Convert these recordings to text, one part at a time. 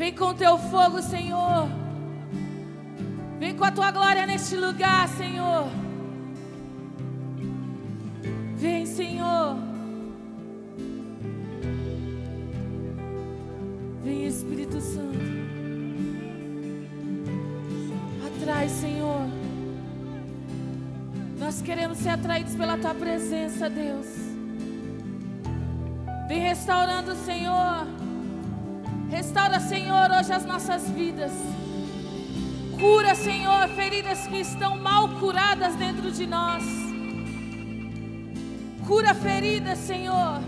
Vem com teu fogo, Senhor. Vem com a tua glória neste lugar, Senhor. Vem, Senhor. Vem, Espírito Santo. Atrai, Senhor. Nós queremos ser atraídos pela tua presença, Deus. Vem restaurando, Senhor. Restaura, Senhor, hoje as nossas vidas. Cura, Senhor, feridas que estão mal curadas dentro de nós. Cura feridas, Senhor.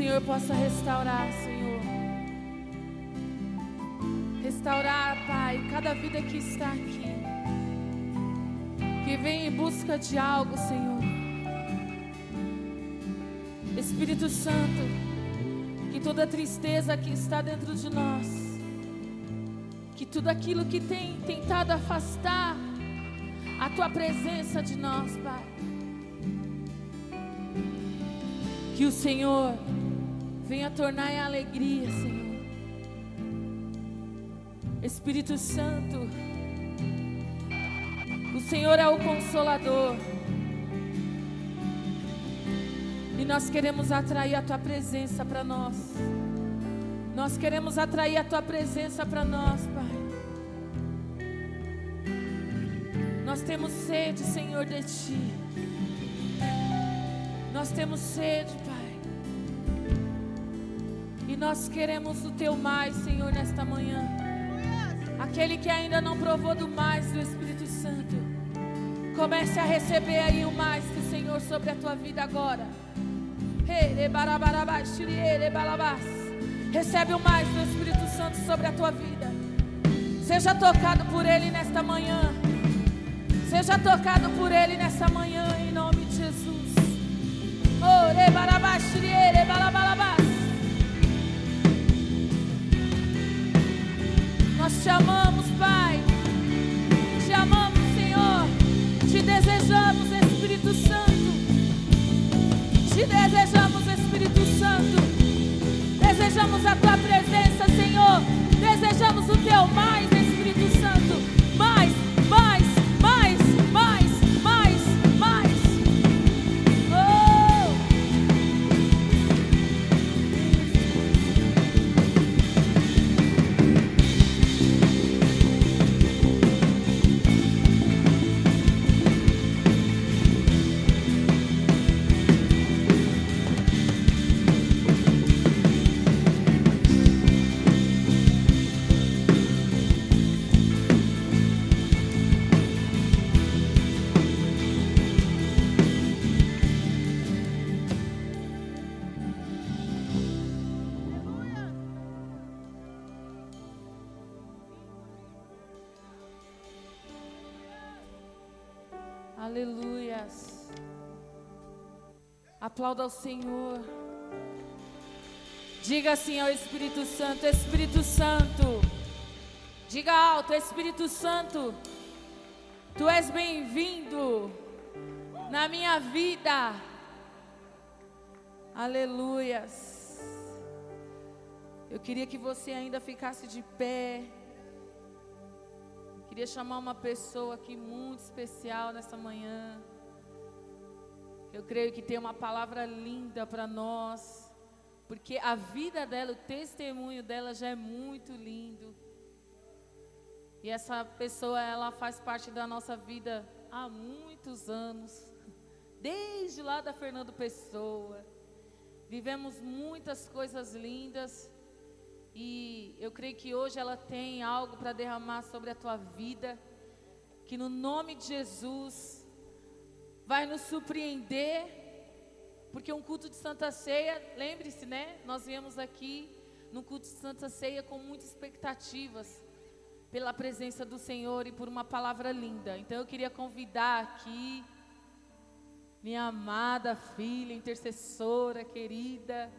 Senhor possa restaurar, Senhor. Restaurar, Pai, cada vida que está aqui. Que vem em busca de algo, Senhor. Espírito Santo, que toda tristeza que está dentro de nós, que tudo aquilo que tem tentado afastar a tua presença de nós, Pai, que o Senhor venha tornar em alegria, Senhor. Espírito Santo, o Senhor é o consolador. E nós queremos atrair a tua presença para nós. Nós queremos atrair a tua presença para nós, Pai. Nós temos sede, Senhor, de ti. Nós temos sede, Pai. Nós queremos o teu mais, Senhor, nesta manhã. Aquele que ainda não provou do mais do Espírito Santo, comece a receber aí o mais do Senhor sobre a tua vida agora. Recebe o mais do Espírito Santo sobre a tua vida. Seja tocado por Ele nesta manhã. Seja tocado por Ele nessa manhã, em nome de Jesus. Ore barabashiriere balabalabas. Te amamos, Pai. Te amamos, Senhor. Te desejamos, Espírito Santo. Te desejamos, Espírito Santo. Desejamos a tua presença, Senhor. Desejamos o teu mais, Espírito Aplauda ao Senhor. Diga assim ao Espírito Santo: Espírito Santo. Diga alto: Espírito Santo. Tu és bem-vindo na minha vida. Aleluias. Eu queria que você ainda ficasse de pé. Queria chamar uma pessoa aqui muito especial nessa manhã. Eu creio que tem uma palavra linda para nós, porque a vida dela, o testemunho dela já é muito lindo. E essa pessoa, ela faz parte da nossa vida há muitos anos, desde lá da Fernando Pessoa. Vivemos muitas coisas lindas. E eu creio que hoje ela tem algo para derramar sobre a tua vida, que no nome de Jesus vai nos surpreender, porque um culto de Santa Ceia, lembre-se, né? Nós viemos aqui no culto de Santa Ceia com muitas expectativas pela presença do Senhor e por uma palavra linda. Então eu queria convidar aqui minha amada filha, intercessora querida,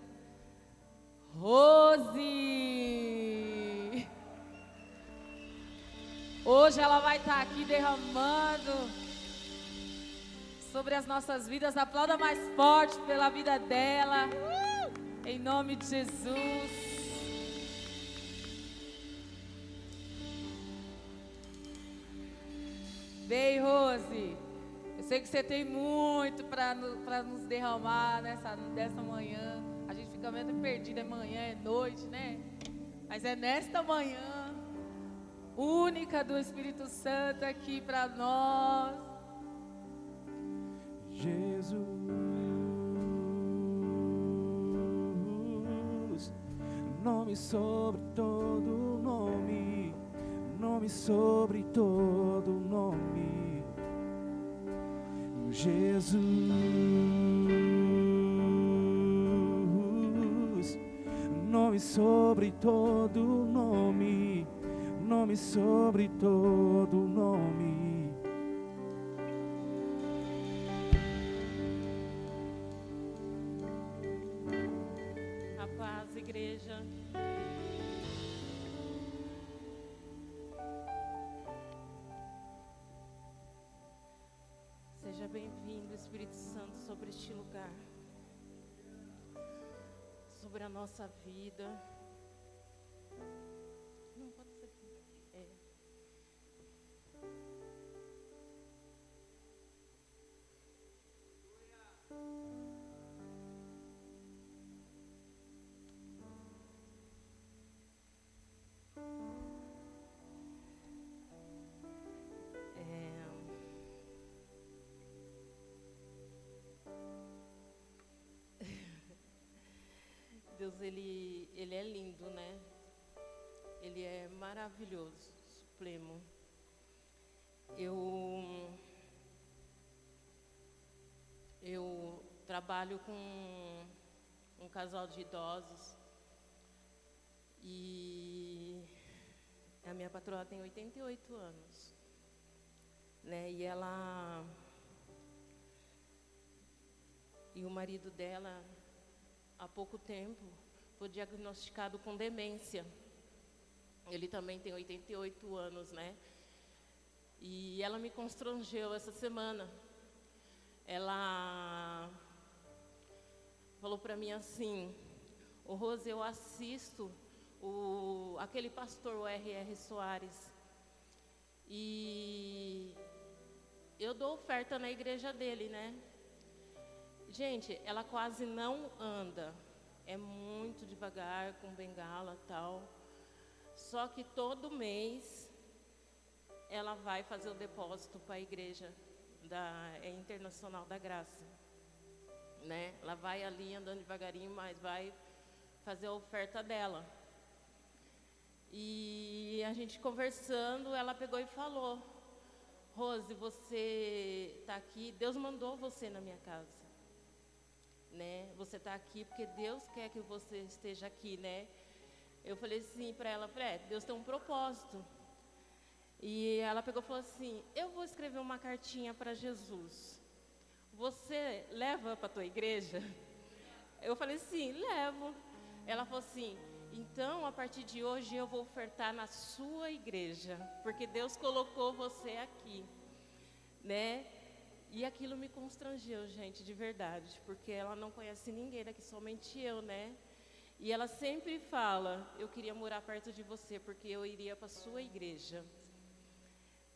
Rose. Hoje ela vai estar aqui derramando sobre as nossas vidas. Aplauda mais forte pela vida dela. Em nome de Jesus. Vem, Rose. Eu sei que você tem muito para nos derramar nessa, nessa manhã. A gente fica meio perdido, é manhã, é noite, né? Mas é nesta manhã, única do Espírito Santo aqui para nós. Jesus, nome sobre todo nome, nome sobre todo nome, Jesus, nome sobre todo nome, nome sobre todo nome. Nossa vida. Ele, ele é lindo, né? Ele é maravilhoso, supremo. Eu, eu trabalho com um casal de idosos e a minha patroa tem 88 anos, né? E ela e o marido dela há pouco tempo foi diagnosticado com demência. Ele também tem 88 anos, né? E ela me constrangeu essa semana. Ela falou para mim assim: "O Rose, eu assisto o aquele pastor o R.R. Soares e eu dou oferta na igreja dele, né? Gente, ela quase não anda. É muito devagar, com bengala tal. Só que todo mês ela vai fazer o depósito para a igreja da é Internacional da Graça. Né? Ela vai ali andando devagarinho, mas vai fazer a oferta dela. E a gente conversando, ela pegou e falou: Rose, você está aqui, Deus mandou você na minha casa. Né? Você está aqui porque Deus quer que você esteja aqui, né? Eu falei assim para ela, é, Deus tem um propósito. E ela pegou e falou assim: Eu vou escrever uma cartinha para Jesus. Você leva para tua igreja? Eu falei assim: Levo. Ela falou assim: Então, a partir de hoje, eu vou ofertar na sua igreja, porque Deus colocou você aqui, né? E aquilo me constrangeu, gente, de verdade, porque ela não conhece ninguém daqui, somente eu, né? E ela sempre fala: Eu queria morar perto de você, porque eu iria para sua igreja.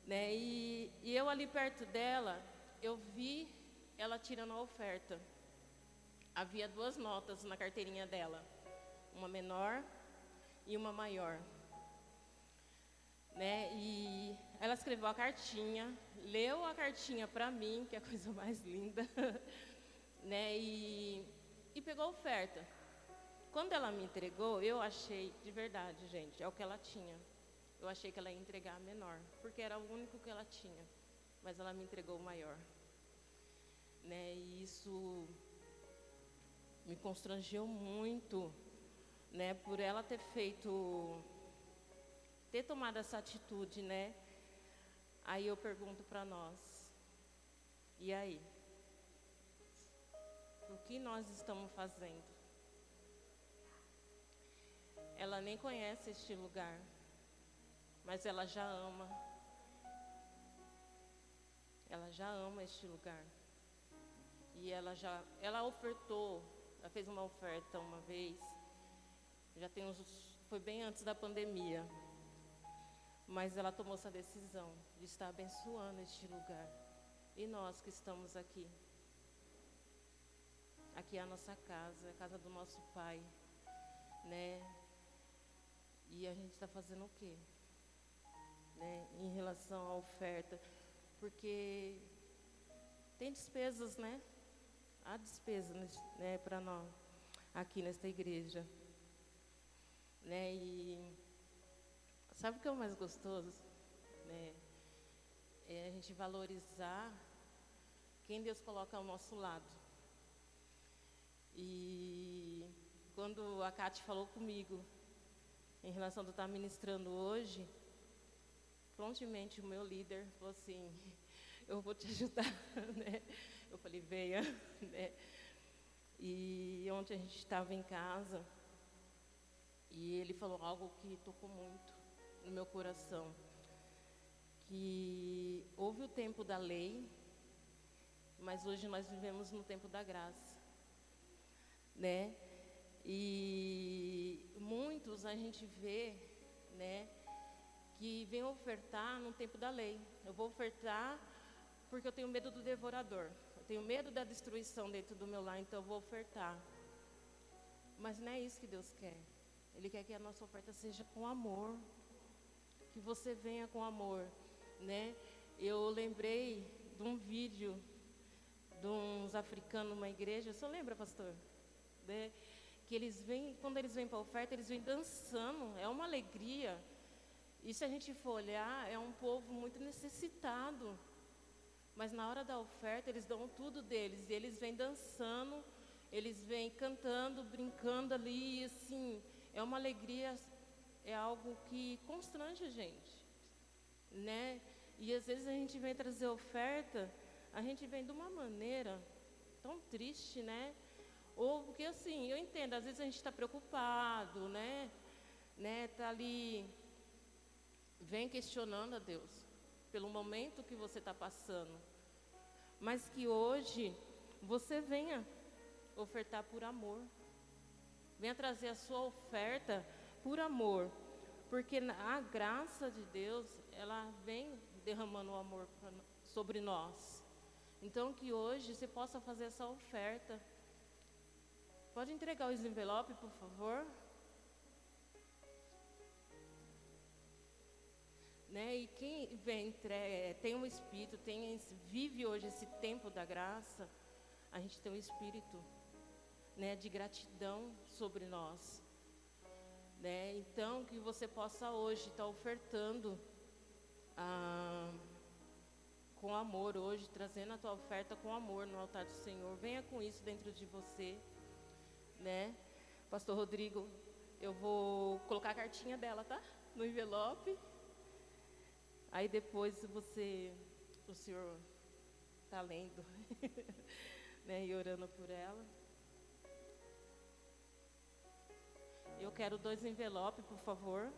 Né? E, e eu ali perto dela, eu vi ela tirando a oferta. Havia duas notas na carteirinha dela, uma menor e uma maior. Né? E ela escreveu a cartinha, leu a cartinha para mim, que é a coisa mais linda, né? E, e pegou a oferta. Quando ela me entregou, eu achei, de verdade, gente, é o que ela tinha. Eu achei que ela ia entregar a menor, porque era o único que ela tinha. Mas ela me entregou o maior. Né? E isso me constrangeu muito, né? Por ela ter feito, ter tomado essa atitude, né? Aí eu pergunto para nós, e aí? O que nós estamos fazendo? Ela nem conhece este lugar, mas ela já ama. Ela já ama este lugar. E ela já, ela ofertou, ela fez uma oferta uma vez. Já tem uns, foi bem antes da pandemia. Mas ela tomou essa decisão de estar abençoando este lugar. E nós que estamos aqui. Aqui é a nossa casa, é a casa do nosso pai, né? E a gente está fazendo o quê? Né, em relação à oferta. Porque tem despesas, né? Há despesas né, para nós aqui nesta igreja. Né? E sabe o que é o mais gostoso? Né? É a gente valorizar quem Deus coloca ao nosso lado. E quando a Kate falou comigo em relação a estar ministrando hoje, prontamente o meu líder falou assim, eu vou te ajudar, né? Eu falei, venha, né? E ontem a gente estava em casa e ele falou algo que tocou muito no meu coração, que houve o tempo da lei, mas hoje nós vivemos no tempo da graça, né? E muitos a gente vê, né, que vem ofertar no tempo da lei. Eu vou ofertar porque eu tenho medo do devorador. Eu tenho medo da destruição dentro do meu lar, então eu vou ofertar. Mas não é isso que Deus quer. Ele quer que a nossa oferta seja com amor. Que você venha com amor, né? Eu lembrei de um vídeo de uns africanos numa igreja. Você lembra, pastor? Né? que eles vêm, quando eles vêm para a oferta, eles vêm dançando, é uma alegria. E se a gente for olhar, é um povo muito necessitado. Mas na hora da oferta, eles dão tudo deles, e eles vêm dançando, eles vêm cantando, brincando ali, assim, é uma alegria, é algo que constrange a gente, né? E às vezes a gente vem trazer oferta, a gente vem de uma maneira tão triste, né? Ou porque assim, eu entendo, às vezes a gente está preocupado, né? né? Tá ali, vem questionando a Deus pelo momento que você está passando. Mas que hoje você venha ofertar por amor. Venha trazer a sua oferta por amor, porque a graça de Deus, ela vem derramando o amor sobre nós. Então que hoje você possa fazer essa oferta. Pode entregar os envelopes, por favor? Né? E quem vem, tem um espírito, tem, vive hoje esse tempo da graça, a gente tem um espírito né, de gratidão sobre nós. Né? Então, que você possa hoje estar tá ofertando ah, com amor hoje, trazendo a tua oferta com amor no altar do Senhor. Venha com isso dentro de você, né? Pastor Rodrigo, eu vou colocar a cartinha dela, tá? No envelope. Aí depois você, o senhor está lendo, né? E orando por ela. Eu quero dois envelopes, por favor.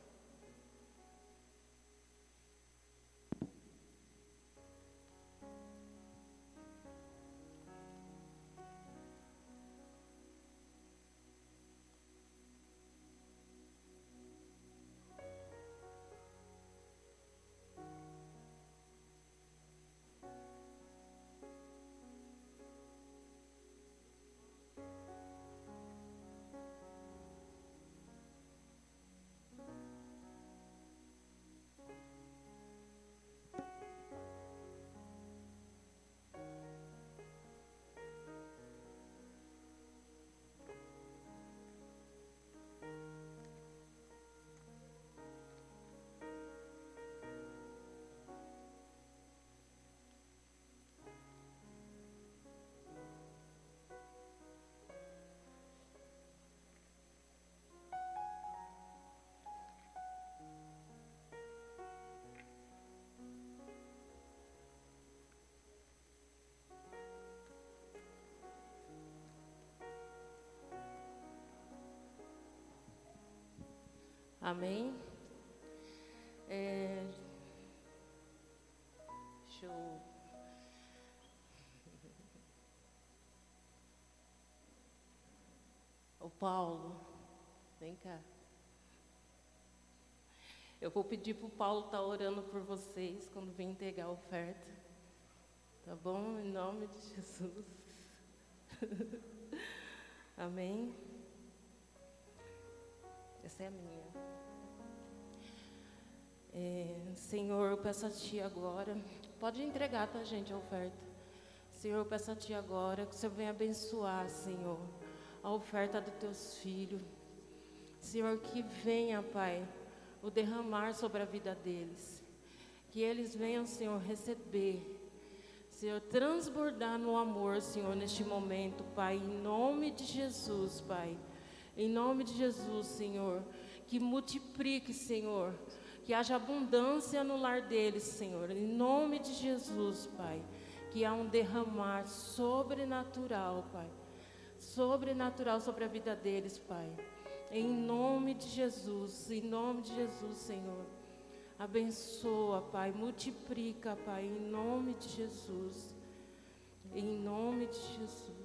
Amém? É, deixa eu. O Paulo, vem cá. Eu vou pedir para o Paulo estar tá orando por vocês quando vem entregar a oferta. Tá bom? Em nome de Jesus. Amém. Essa é a minha. É, Senhor, eu peço a Ti agora. Pode entregar, tá, gente, a oferta. Senhor, eu peço a Ti agora que o Senhor venha abençoar, Senhor, a oferta dos Teus filhos. Senhor, que venha, Pai, o derramar sobre a vida deles. Que eles venham, Senhor, receber. Senhor, transbordar no amor, Senhor, neste momento, Pai, em nome de Jesus, Pai. Em nome de Jesus, Senhor, que multiplique, Senhor, que haja abundância no lar deles, Senhor. Em nome de Jesus, Pai, que há um derramar sobrenatural, Pai. Sobrenatural sobre a vida deles, Pai. Em nome de Jesus, em nome de Jesus, Senhor. Abençoa, Pai, multiplica, Pai, em nome de Jesus. Em nome de Jesus.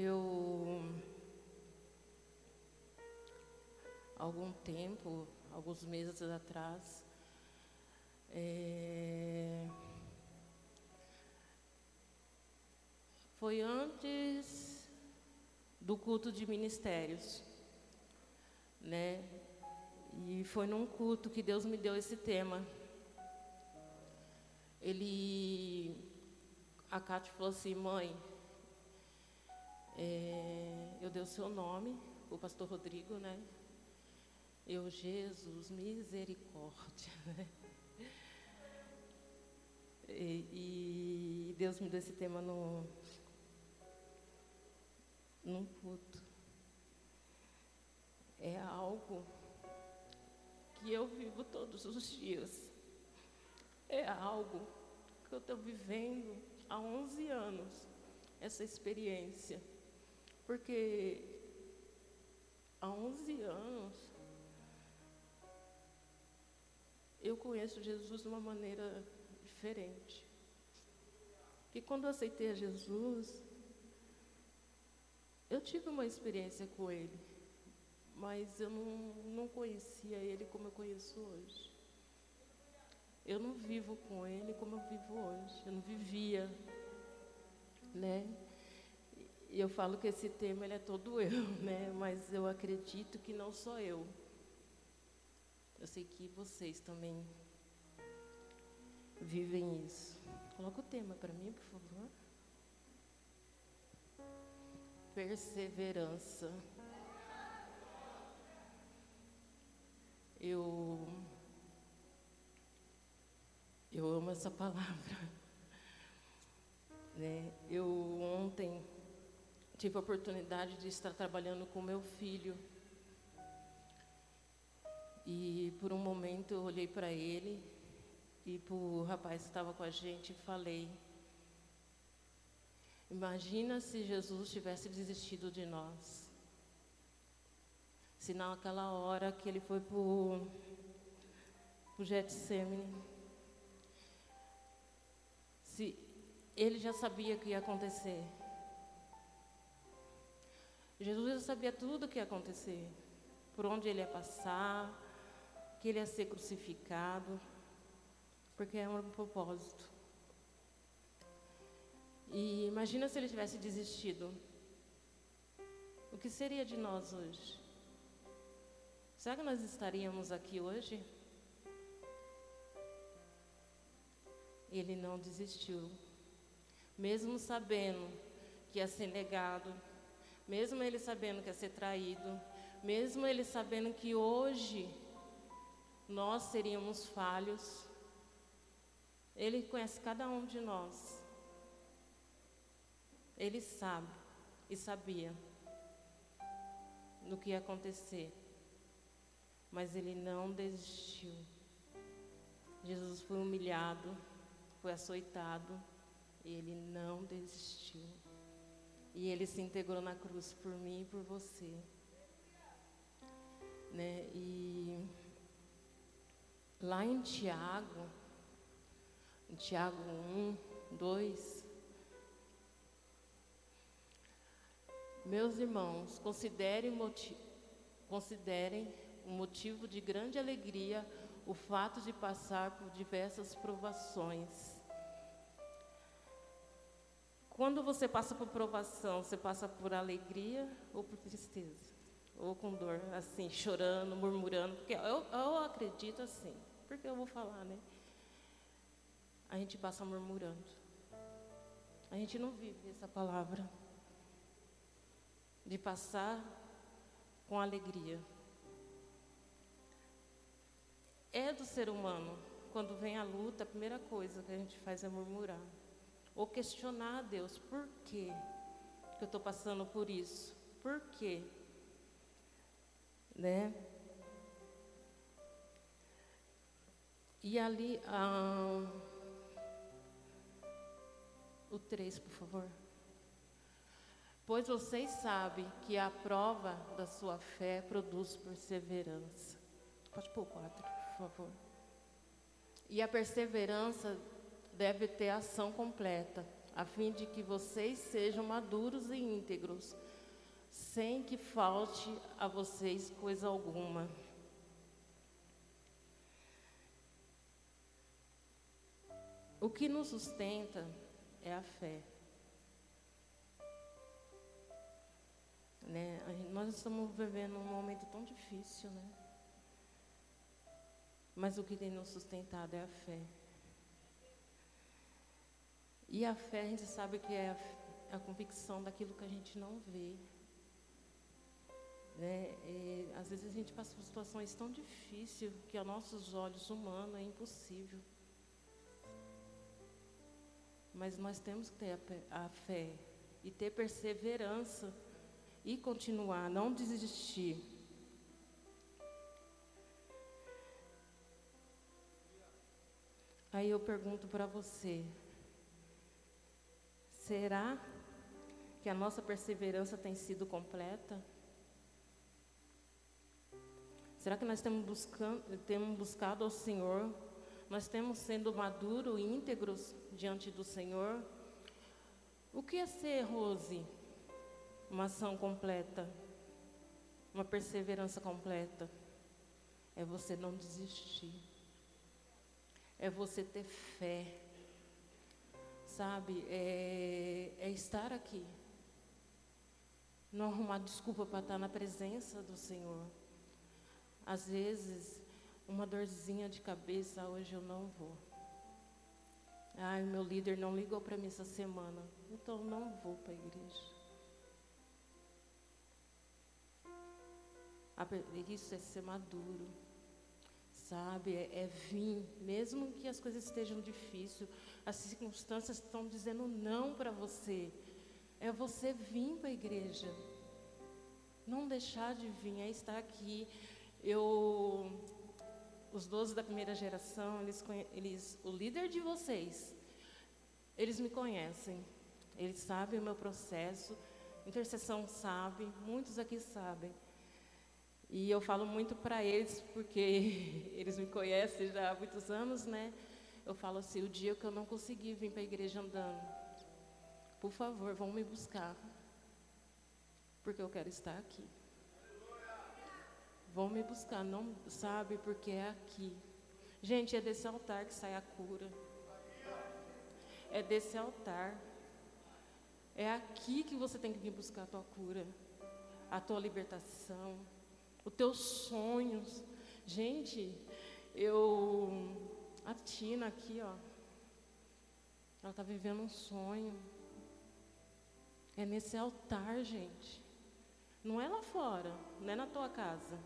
Eu, algum tempo, alguns meses atrás, é, foi antes do culto de ministérios, né? E foi num culto que Deus me deu esse tema. Ele, a Cátia falou assim, mãe, é, eu dei o seu nome, o pastor Rodrigo, né? Eu, Jesus, misericórdia. Né? E, e, Deus me deu esse tema no, num culto. É algo que eu vivo todos os dias. É algo que eu estou vivendo há 11 anos, essa experiência. Porque há 11 anos eu conheço Jesus de uma maneira diferente. E quando eu aceitei a Jesus, eu tive uma experiência com Ele, mas eu não, não conhecia Ele como eu conheço hoje. Eu não vivo com Ele como eu vivo hoje. Eu não vivia, né? E eu falo que esse tema ele é todo eu, né? Mas eu acredito que não só eu. Eu sei que vocês também vivem isso. Coloca o tema para mim, por favor. Perseverança. Eu eu amo essa palavra. Né? Eu ontem tive a oportunidade de estar trabalhando com meu filho. E por um momento eu olhei para ele e para o rapaz que estava com a gente e falei: Imagina se Jesus tivesse desistido de nós. Se naquela hora que ele foi para o Getsemane, se ele já sabia o que ia acontecer. Jesus já sabia tudo o que ia acontecer, por onde ele ia passar, que ele ia ser crucificado, porque é um propósito. E imagina se ele tivesse desistido. O que seria de nós hoje? Será que nós estaríamos aqui hoje? Ele não desistiu. Mesmo sabendo que ia ser negado, mesmo ele sabendo que ia ser traído, mesmo ele sabendo que hoje nós seríamos falhos, ele conhece cada um de nós. Ele sabe e sabia do que ia acontecer, mas ele não desistiu. Jesus foi humilhado, foi açoitado, e ele não desistiu. E ele se integrou na cruz por mim e por você. Né? E lá em Tiago, em Tiago 1, 2, meus irmãos, considerem, considerem um motivo de grande alegria o fato de passar por diversas provações quando você passa por provação, você passa por alegria ou por tristeza? Ou com dor, assim, chorando, murmurando? Porque eu, eu acredito assim, porque eu vou falar, né? A gente passa murmurando. A gente não vive essa palavra de passar com alegria. É do ser humano. Quando vem a luta, a primeira coisa que a gente faz é murmurar ou questionar a Deus, por quê que eu estou passando por isso? Por quê? Né? E ali, ah, o 3, por favor. Pois vocês sabem que a prova da sua fé produz perseverança. Pode pôr o 4, por favor. E a perseverança deve ter ação completa, a fim de que vocês sejam maduros e íntegros, sem que falte a vocês coisa alguma. O que nos sustenta é a fé. Né? Nós estamos vivendo um momento tão difícil, né? Mas o que tem nos sustentado é a fé. E a fé, a gente sabe que é a, a convicção daquilo que a gente não vê. Né? E, às vezes a gente passa por situações tão difíceis que aos nossos olhos humanos é impossível. Mas nós temos que ter a, a fé e ter perseverança e continuar, não desistir. Aí eu pergunto para você: será que a nossa perseverança tem sido completa? Será que nós temos, buscando, temos buscado ao Senhor? Nós temos sendo maduros e íntegros diante do Senhor? O que é ser, Rose? Uma ação completa, uma perseverança completa. É você não desistir, é você ter fé, sabe? É, é estar aqui, não arrumar desculpa para estar na presença do Senhor. Às vezes, uma dorzinha de cabeça, hoje eu não vou. Ai, meu líder não ligou para mim essa semana, então não vou para a igreja. Isso é ser maduro, sabe? É, é vir, mesmo que as coisas estejam difíceis, as circunstâncias estão dizendo não para você. É você vir para a igreja. Não deixar de vir, é estar aqui. Eu, os 12 da primeira geração, eles, eles, o líder de vocês, eles me conhecem, eles sabem o meu processo, intercessão sabe, muitos aqui sabem. E eu falo muito para eles, porque eles me conhecem já há muitos anos, né? Eu falo assim, o dia que eu não consegui vir para a igreja andando, por favor, vão me buscar, porque eu quero estar aqui. Vão me buscar, não sabe, porque é aqui. Gente, é desse altar que sai a cura. É desse altar. É aqui que você tem que vir buscar a tua cura, a tua libertação, os teus sonhos. Gente, eu. A Tina aqui, ó. Ela está vivendo um sonho. É nesse altar, gente. Não é lá fora, não é na tua casa.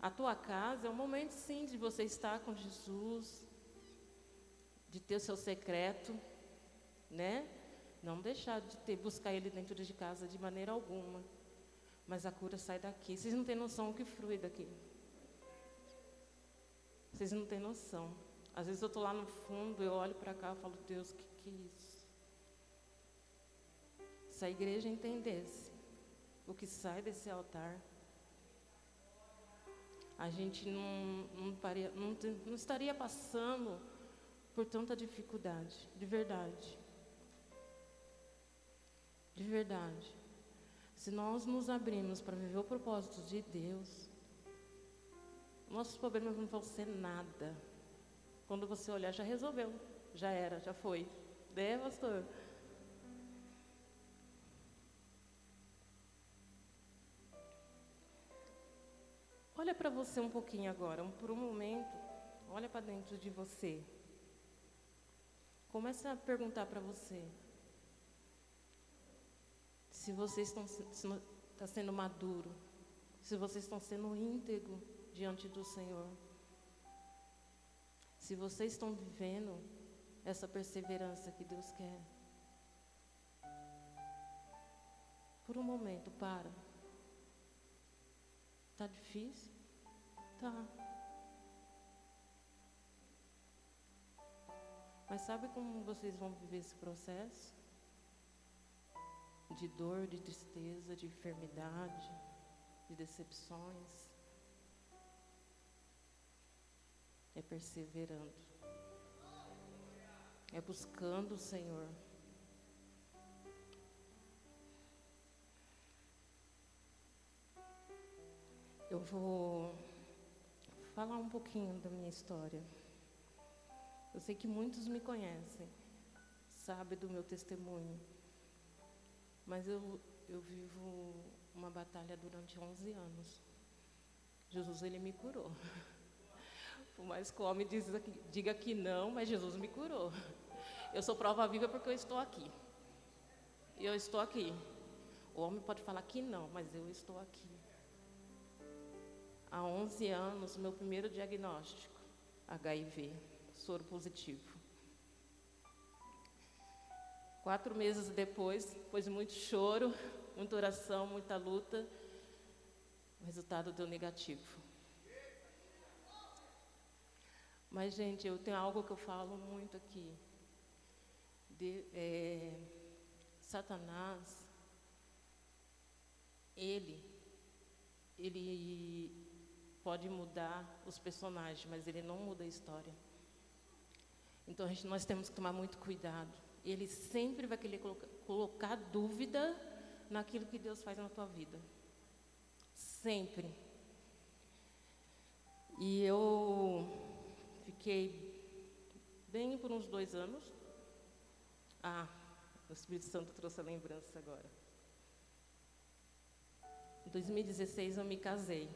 A tua casa é um momento, sim, de você estar com Jesus, de ter o seu secreto, né? Não deixar de ter, buscar Ele dentro de casa de maneira alguma. Mas a cura sai daqui. Vocês não têm noção o que flui daqui. Vocês não têm noção. Às vezes eu estou lá no fundo, eu olho para cá e falo, Deus, o que, que é isso? Se a igreja entendesse o que sai desse altar, a gente não, não, paria, não, não estaria passando por tanta dificuldade, de verdade. De verdade. Se nós nos abrirmos para viver o propósito de Deus, nossos problemas não vão ser nada. Quando você olhar, já resolveu, já era, já foi. Né, pastor? Olha para você um pouquinho agora, por um momento, olha para dentro de você. Começa a perguntar para você se vocês estão se está sendo maduro, se vocês estão sendo íntegro diante do Senhor, se vocês estão vivendo essa perseverança que Deus quer. Por um momento, para. Tá difícil? Tá. Mas sabe como vocês vão viver esse processo? De dor, de tristeza, de enfermidade, de decepções. É perseverando. É buscando o Senhor. Eu vou falar um pouquinho da minha história. Eu sei que muitos me conhecem, sabem do meu testemunho, mas eu, eu vivo uma batalha durante 11 anos. Jesus, ele me curou. Por mais que o homem diga que não, mas Jesus me curou. Eu sou prova viva porque eu estou aqui. Eu estou aqui. O homem pode falar que não, mas eu estou aqui. Há 11 anos, meu primeiro diagnóstico, HIV, soro positivo. Quatro meses depois, depois de muito choro, muita oração, muita luta, o resultado deu negativo. Mas, gente, eu tenho algo que eu falo muito aqui. De, é, Satanás, ele, ele pode mudar os personagens, mas ele não muda a história. Então, gente, nós temos que tomar muito cuidado. Ele sempre vai querer colocar, dúvida naquilo que Deus faz na tua vida. Sempre. E eu fiquei bem por uns dois anos. Ah, o Espírito Santo trouxe a lembrança agora. Em 2016 eu me casei.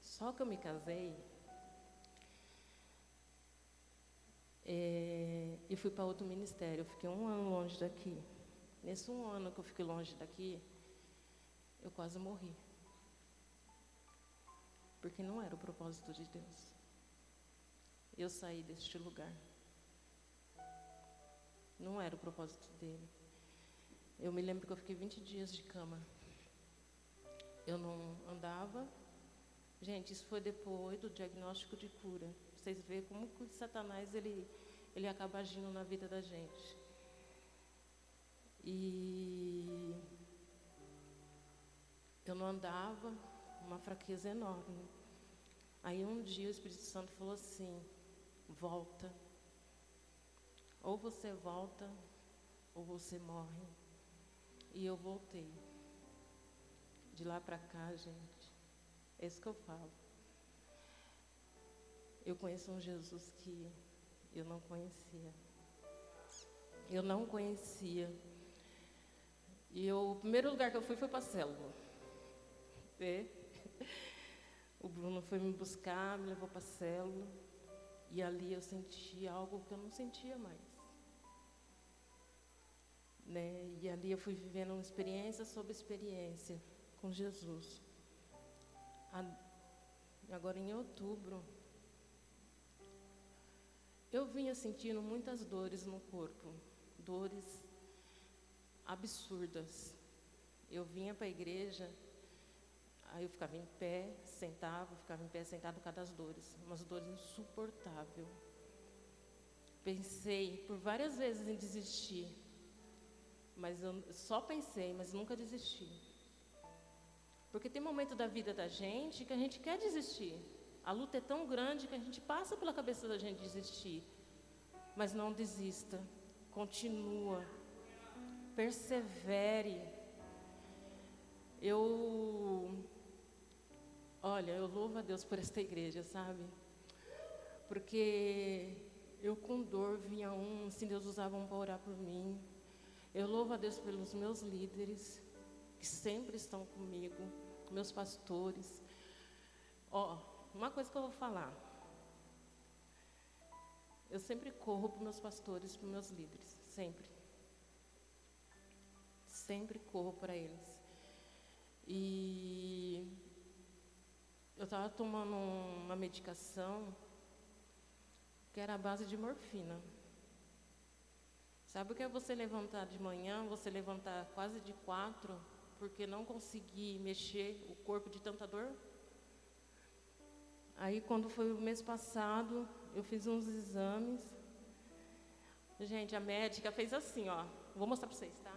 Só que eu me casei é, e fui para outro ministério. Eu fiquei um ano longe daqui. Nesse um ano que eu fiquei longe daqui, eu quase morri. Porque não era o propósito de Deus. Eu saí deste lugar. Não era o propósito dele. Eu me lembro que eu fiquei 20 dias de cama. Eu não andava. Gente, isso foi depois do diagnóstico de cura. Vocês veem como que Satanás ele, ele acaba agindo na vida da gente. E eu não andava, uma fraqueza enorme. Aí um dia o Espírito Santo falou assim: volta. Ou você volta, ou você morre. E eu voltei. De lá para cá, gente, é isso que eu falo. Eu conheço um Jesus que eu não conhecia. Eu não conhecia. E eu, o primeiro lugar que eu fui foi para a célula. É. O Bruno foi me buscar, me levou para a célula. E ali eu senti algo que eu não sentia mais. Né? E ali eu fui vivendo uma experiência sobre experiência com Jesus. Agora em outubro, eu vinha sentindo muitas dores no corpo, dores absurdas. Eu vinha para a igreja, aí eu ficava em pé, sentava, ficava em pé, sentado por causa das dores, umas dores insuportáveis. Pensei por várias vezes em desistir, mas eu só pensei, mas nunca desisti. Porque tem momento da vida da gente que a gente quer desistir. A luta é tão grande que a gente passa pela cabeça da gente desistir. Mas não desista. Continua persevere. Eu, olha, eu louvo a Deus por esta igreja, sabe? Porque eu com dor vinha um, se Deus usava um para orar por mim. Eu louvo a Deus pelos meus líderes, que sempre estão comigo, meus pastores. Ó, uma coisa que eu vou falar. Eu sempre corro para meus pastores, para meus líderes, sempre sempre corro para eles. E eu estava tomando uma medicação que era a base de morfina. Sabe o que é você levantar de manhã, você levantar quase de quatro, porque não conseguir mexer o corpo de tanta dor? Aí, quando foi o mês passado, eu fiz uns exames. Gente, a médica fez assim, ó. Vou mostrar para vocês, tá?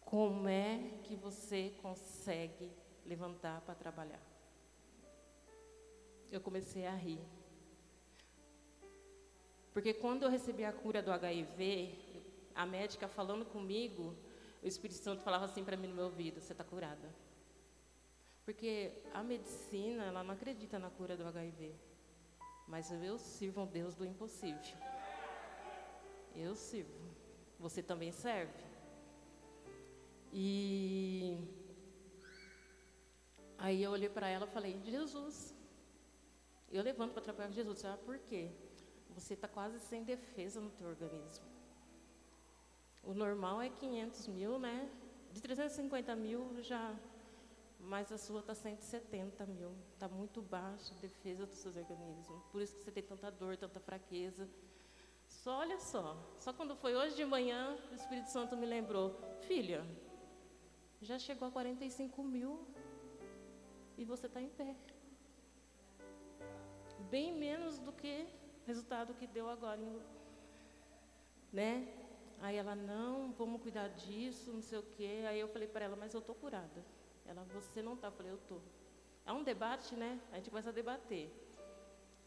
Como é que você consegue levantar para trabalhar? Eu comecei a rir. Porque quando eu recebi a cura do HIV, a médica falando comigo, o Espírito Santo falava assim para mim no meu ouvido: Você está curada. Porque a medicina, ela não acredita na cura do HIV. Mas eu sirvo um Deus do impossível. Eu sirvo. Você também serve? E aí eu olhei para ela e falei, Jesus, eu levanto para trabalhar com Jesus. Sabe por quê? Você está quase sem defesa no teu organismo. O normal é 500 mil, né? De 350 mil já, mas a sua está 170 mil. Está muito baixa a defesa dos seus organismos. Por isso que você tem tanta dor, tanta fraqueza. Só olha só, só quando foi hoje de manhã, o Espírito Santo me lembrou, filha, já chegou a 45 mil e você está em pé. Bem menos do que o resultado que deu agora, né? Aí ela, não, vamos cuidar disso, não sei o quê. Aí eu falei para ela, mas eu estou curada. Ela, você não está? Eu falei, eu estou. É um debate, né? A gente começa a debater.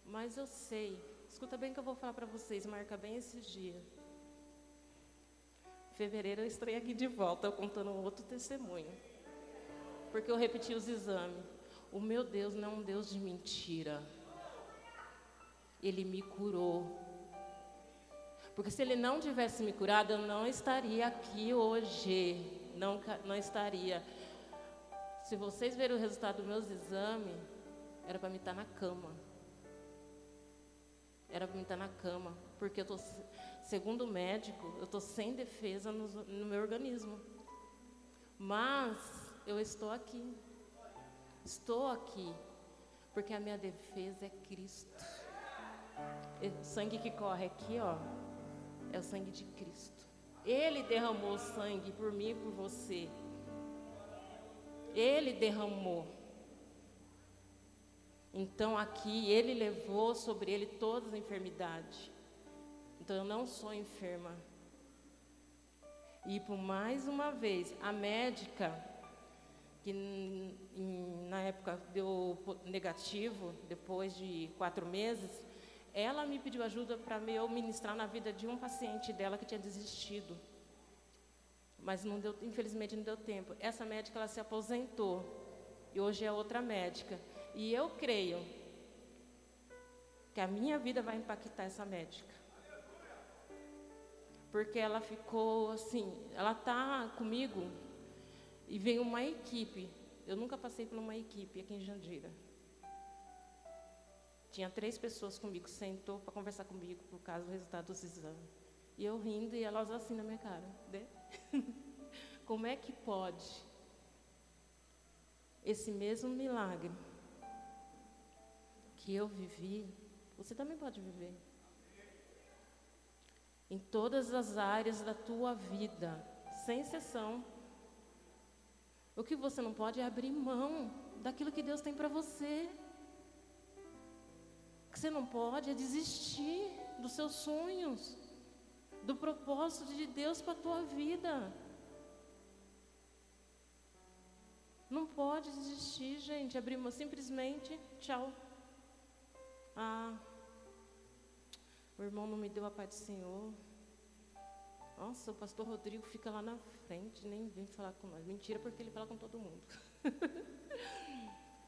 Mas eu sei, escuta bem o que eu vou falar para vocês, marca bem esses dias. Fevereiro eu estarei aqui de volta, contando outro testemunho. Porque eu repeti os exames. O meu Deus não é um Deus de mentira. Ele me curou. Porque se ele não tivesse me curado, eu não estaria aqui hoje. Não, não estaria. Se vocês verem o resultado dos meus exames, era para me estar na cama. Era para me estar na cama. Porque eu tô, segundo o médico, eu estou sem defesa no, no meu organismo. Mas eu estou aqui. Estou aqui. Porque a minha defesa é Cristo. O sangue que corre aqui, ó, é o sangue de Cristo. Ele derramou sangue por mim e por você. Ele derramou. Então aqui ele levou sobre ele todas as enfermidades. Então eu não sou enferma. E por mais uma vez, a médica, que na época deu negativo, depois de quatro meses, ela me pediu ajuda para eu ministrar na vida de um paciente dela que tinha desistido. Mas não deu, infelizmente não deu tempo. Essa médica ela se aposentou e hoje é outra médica. E eu creio que a minha vida vai impactar essa médica. Porque ela ficou assim, ela está comigo e vem uma equipe. Eu nunca passei por uma equipe aqui em Jandira. Tinha três pessoas comigo, sentou para conversar comigo por causa do resultado dos exames. E eu rindo e elas assim na minha cara. Né? Como é que pode esse mesmo milagre que eu vivi, você também pode viver? Em todas as áreas da tua vida, sem exceção. O que você não pode é abrir mão daquilo que Deus tem para você que você não pode é desistir dos seus sonhos, do propósito de Deus para a tua vida. Não pode desistir, gente. Abrir mão simplesmente, tchau. Ah, o irmão não me deu a paz do Senhor. Nossa, o pastor Rodrigo fica lá na frente, nem vem falar com nós. Mentira, porque ele fala com todo mundo.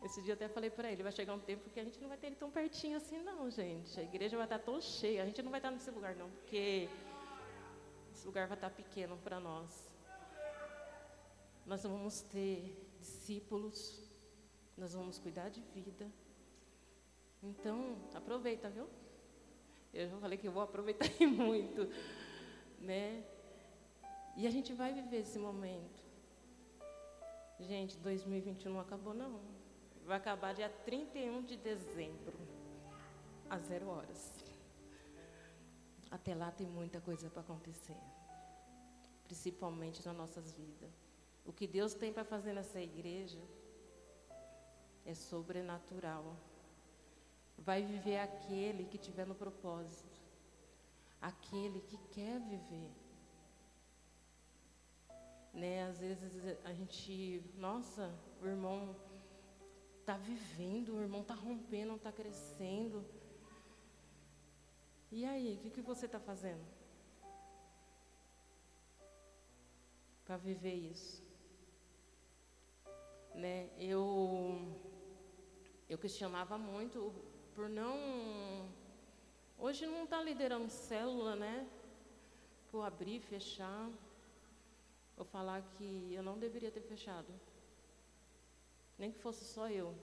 Esse dia até falei para ele, vai chegar um tempo que a gente não vai ter ele tão pertinho assim não, gente. A igreja vai estar tão cheia, a gente não vai estar nesse lugar não, porque lugar vai estar pequeno para nós. Nós vamos ter discípulos, nós vamos cuidar de vida. Então, aproveita, viu? Eu já falei que eu vou aproveitar muito, né? E a gente vai viver esse momento. Gente, 2021 não acabou não. Vai acabar dia 31 de dezembro, às zero horas. Até lá tem muita coisa para acontecer, principalmente nas nossas vidas. O que Deus tem para fazer nessa igreja é sobrenatural. Vai viver aquele que tiver no propósito, aquele que quer viver. Né? Às vezes a gente, nossa, o irmão está vivendo, o irmão está rompendo, está crescendo. E aí, o que, que você está fazendo? Para viver isso. Né? Eu, eu questionava muito por não. Hoje não está liderando célula, né? Por abrir, fechar. Ou falar que eu não deveria ter fechado. Nem que fosse só eu,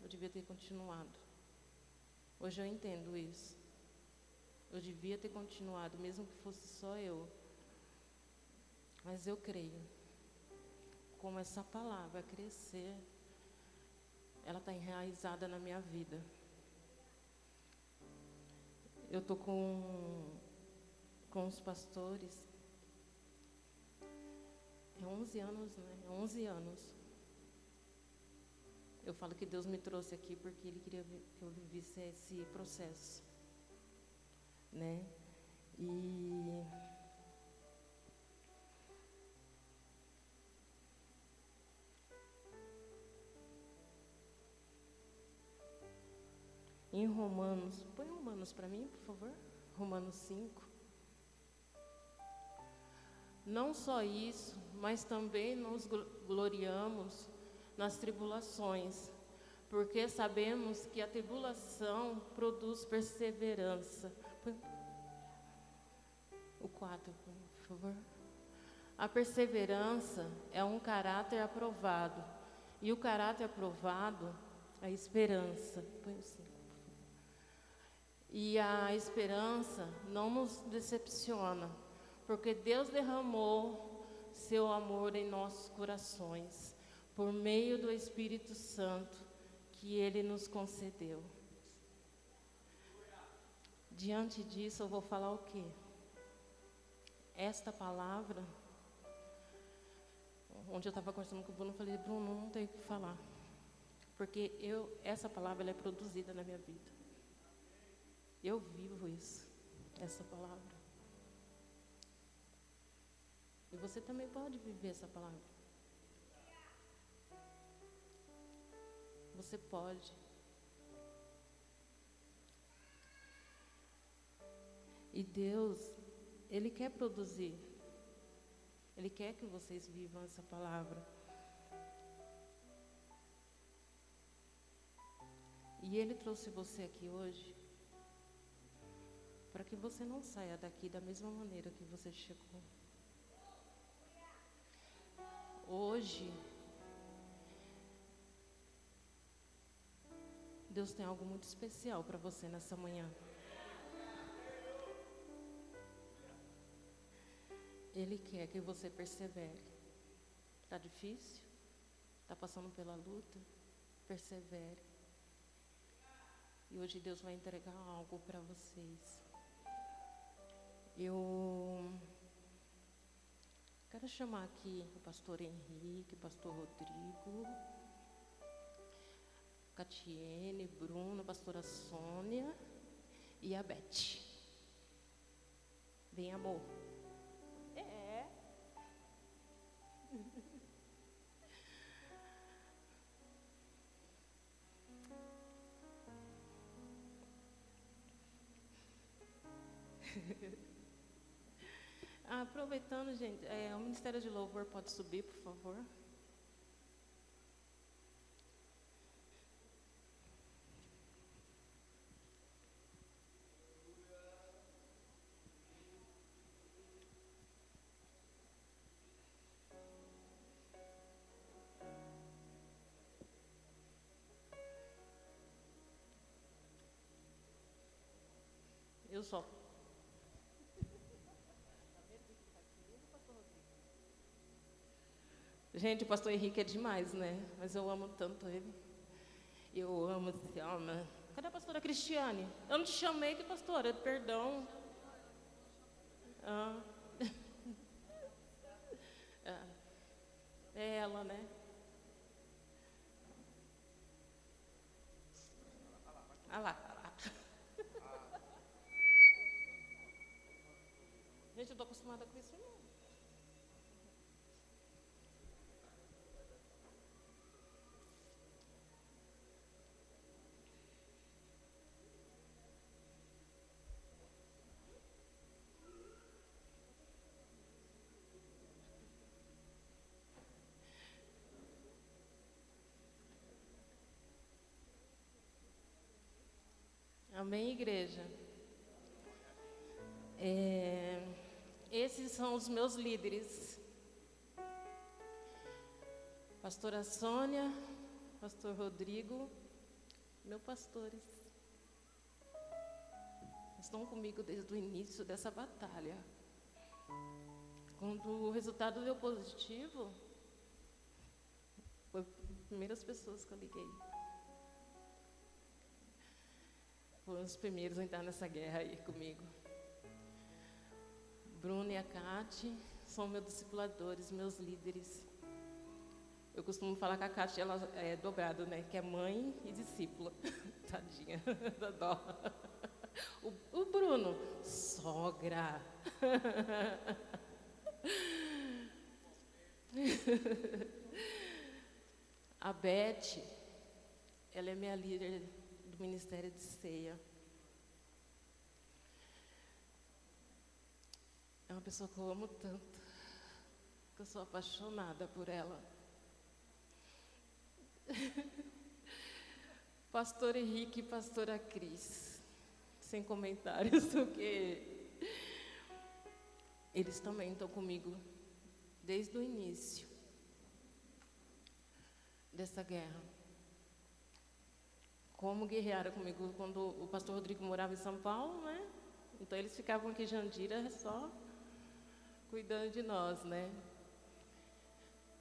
eu devia ter continuado. Hoje eu entendo isso. Eu devia ter continuado, mesmo que fosse só eu. Mas eu creio, como essa palavra crescer, ela está enraizada na minha vida. Eu estou com, com os pastores. É 11 anos, né? É 11 anos. Eu falo que Deus me trouxe aqui porque Ele queria que eu vivesse esse processo. Né? E em Romanos, põe Romanos para mim, por favor. Romanos 5. Não só isso, mas também nos gloriamos nas tribulações, porque sabemos que a tribulação produz perseverança. O 4, por favor. A perseverança é um caráter aprovado, e o caráter aprovado, a esperança. Põe o 5. E a esperança não nos decepciona, porque Deus derramou seu amor em nossos corações, por meio do Espírito Santo que ele nos concedeu. Diante disso, eu vou falar o quê? Esta palavra, onde eu estava conversando com o Bruno, eu falei, Bruno, não tem o que falar. Porque eu, essa palavra é produzida na minha vida. Eu vivo isso, essa palavra. E você também pode viver essa palavra. Você pode. E Deus, Ele quer produzir. Ele quer que vocês vivam essa palavra. E Ele trouxe você aqui hoje para que você não saia daqui da mesma maneira que você chegou. Hoje, Deus tem algo muito especial para você nessa manhã. Ele quer que você persevere. Está difícil? Está passando pela luta? Persevere. E hoje Deus vai entregar algo para vocês. Eu quero chamar aqui o pastor Henrique, o pastor Rodrigo, Catiene, Bruno, pastora Sônia e a Beth. Vem, amor. Aproveitando, gente, é, o Ministério de Louvor pode subir, por favor. Eu só Gente, o pastor Henrique é demais, né? Mas eu amo tanto ele. Eu amo esse homem. Cadê a pastora Cristiane? Eu não te chamei que pastora, perdão. Ah. ah. É ela, né? Ah lá, ah lá. Gente, eu tô acostumada com isso, Amém, igreja? É, esses são os meus líderes. Pastora Sônia, Pastor Rodrigo, meus pastores. Estão comigo desde o início dessa batalha. Quando o resultado deu positivo, foi as primeiras pessoas que eu liguei. Foram os primeiros a entrar nessa guerra aí comigo. Bruno e a Kate são meus discipuladores, meus líderes. Eu costumo falar que a Kate ela é dobrado, né? Que é mãe e discípula. Tadinha, da dó. O, o Bruno, sogra. A Beth, ela é minha líder Ministério de Ceia. É uma pessoa que eu amo tanto, que eu sou apaixonada por ela. Pastor Henrique e pastora Cris, sem comentários, porque eles também estão comigo desde o início dessa guerra. Como guerrearam comigo quando o pastor Rodrigo morava em São Paulo, né? Então eles ficavam aqui em Jandira só cuidando de nós, né?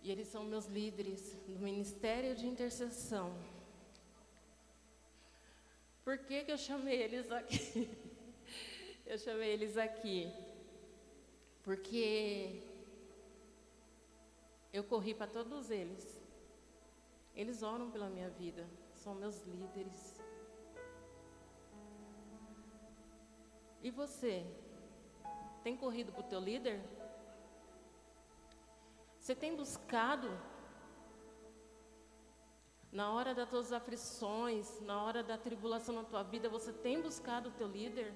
E eles são meus líderes no ministério de intercessão. Por que, que eu chamei eles aqui? eu chamei eles aqui porque eu corri para todos eles. Eles oram pela minha vida, são meus líderes. E você? Tem corrido para o teu líder? Você tem buscado na hora das tuas aflições, na hora da tribulação na tua vida, você tem buscado o teu líder?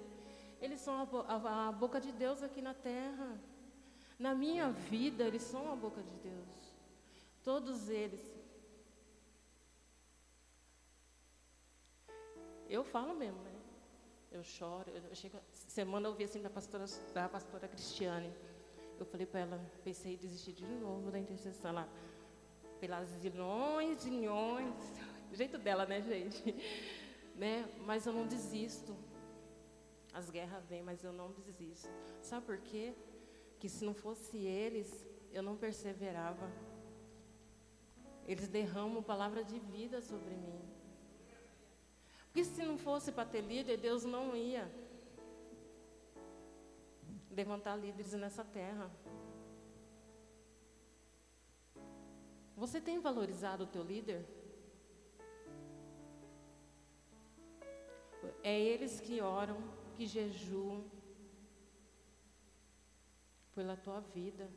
Eles são a, a, a, boca de Deus aqui na terra. Na minha vida, eles são a boca de Deus. Todos eles. Eu falo mesmo, né? Eu choro. Eu, chego, semana eu ouvi assim da pastora, da pastora Cristiane. Eu falei para ela, pensei em desistir de novo da intercessão lá. Pelas zilhões, zilhões. Do jeito dela, né, gente? né? Mas eu não desisto. As guerras vêm, mas eu não desisto. Sabe por quê? Que se não fosse eles, eu não perseverava. Eles derramam palavra de vida sobre mim. Porque se não fosse para ter líder, Deus não ia levantar líderes nessa terra. Você tem valorizado o teu líder? É eles que oram, que jejuam pela tua vida.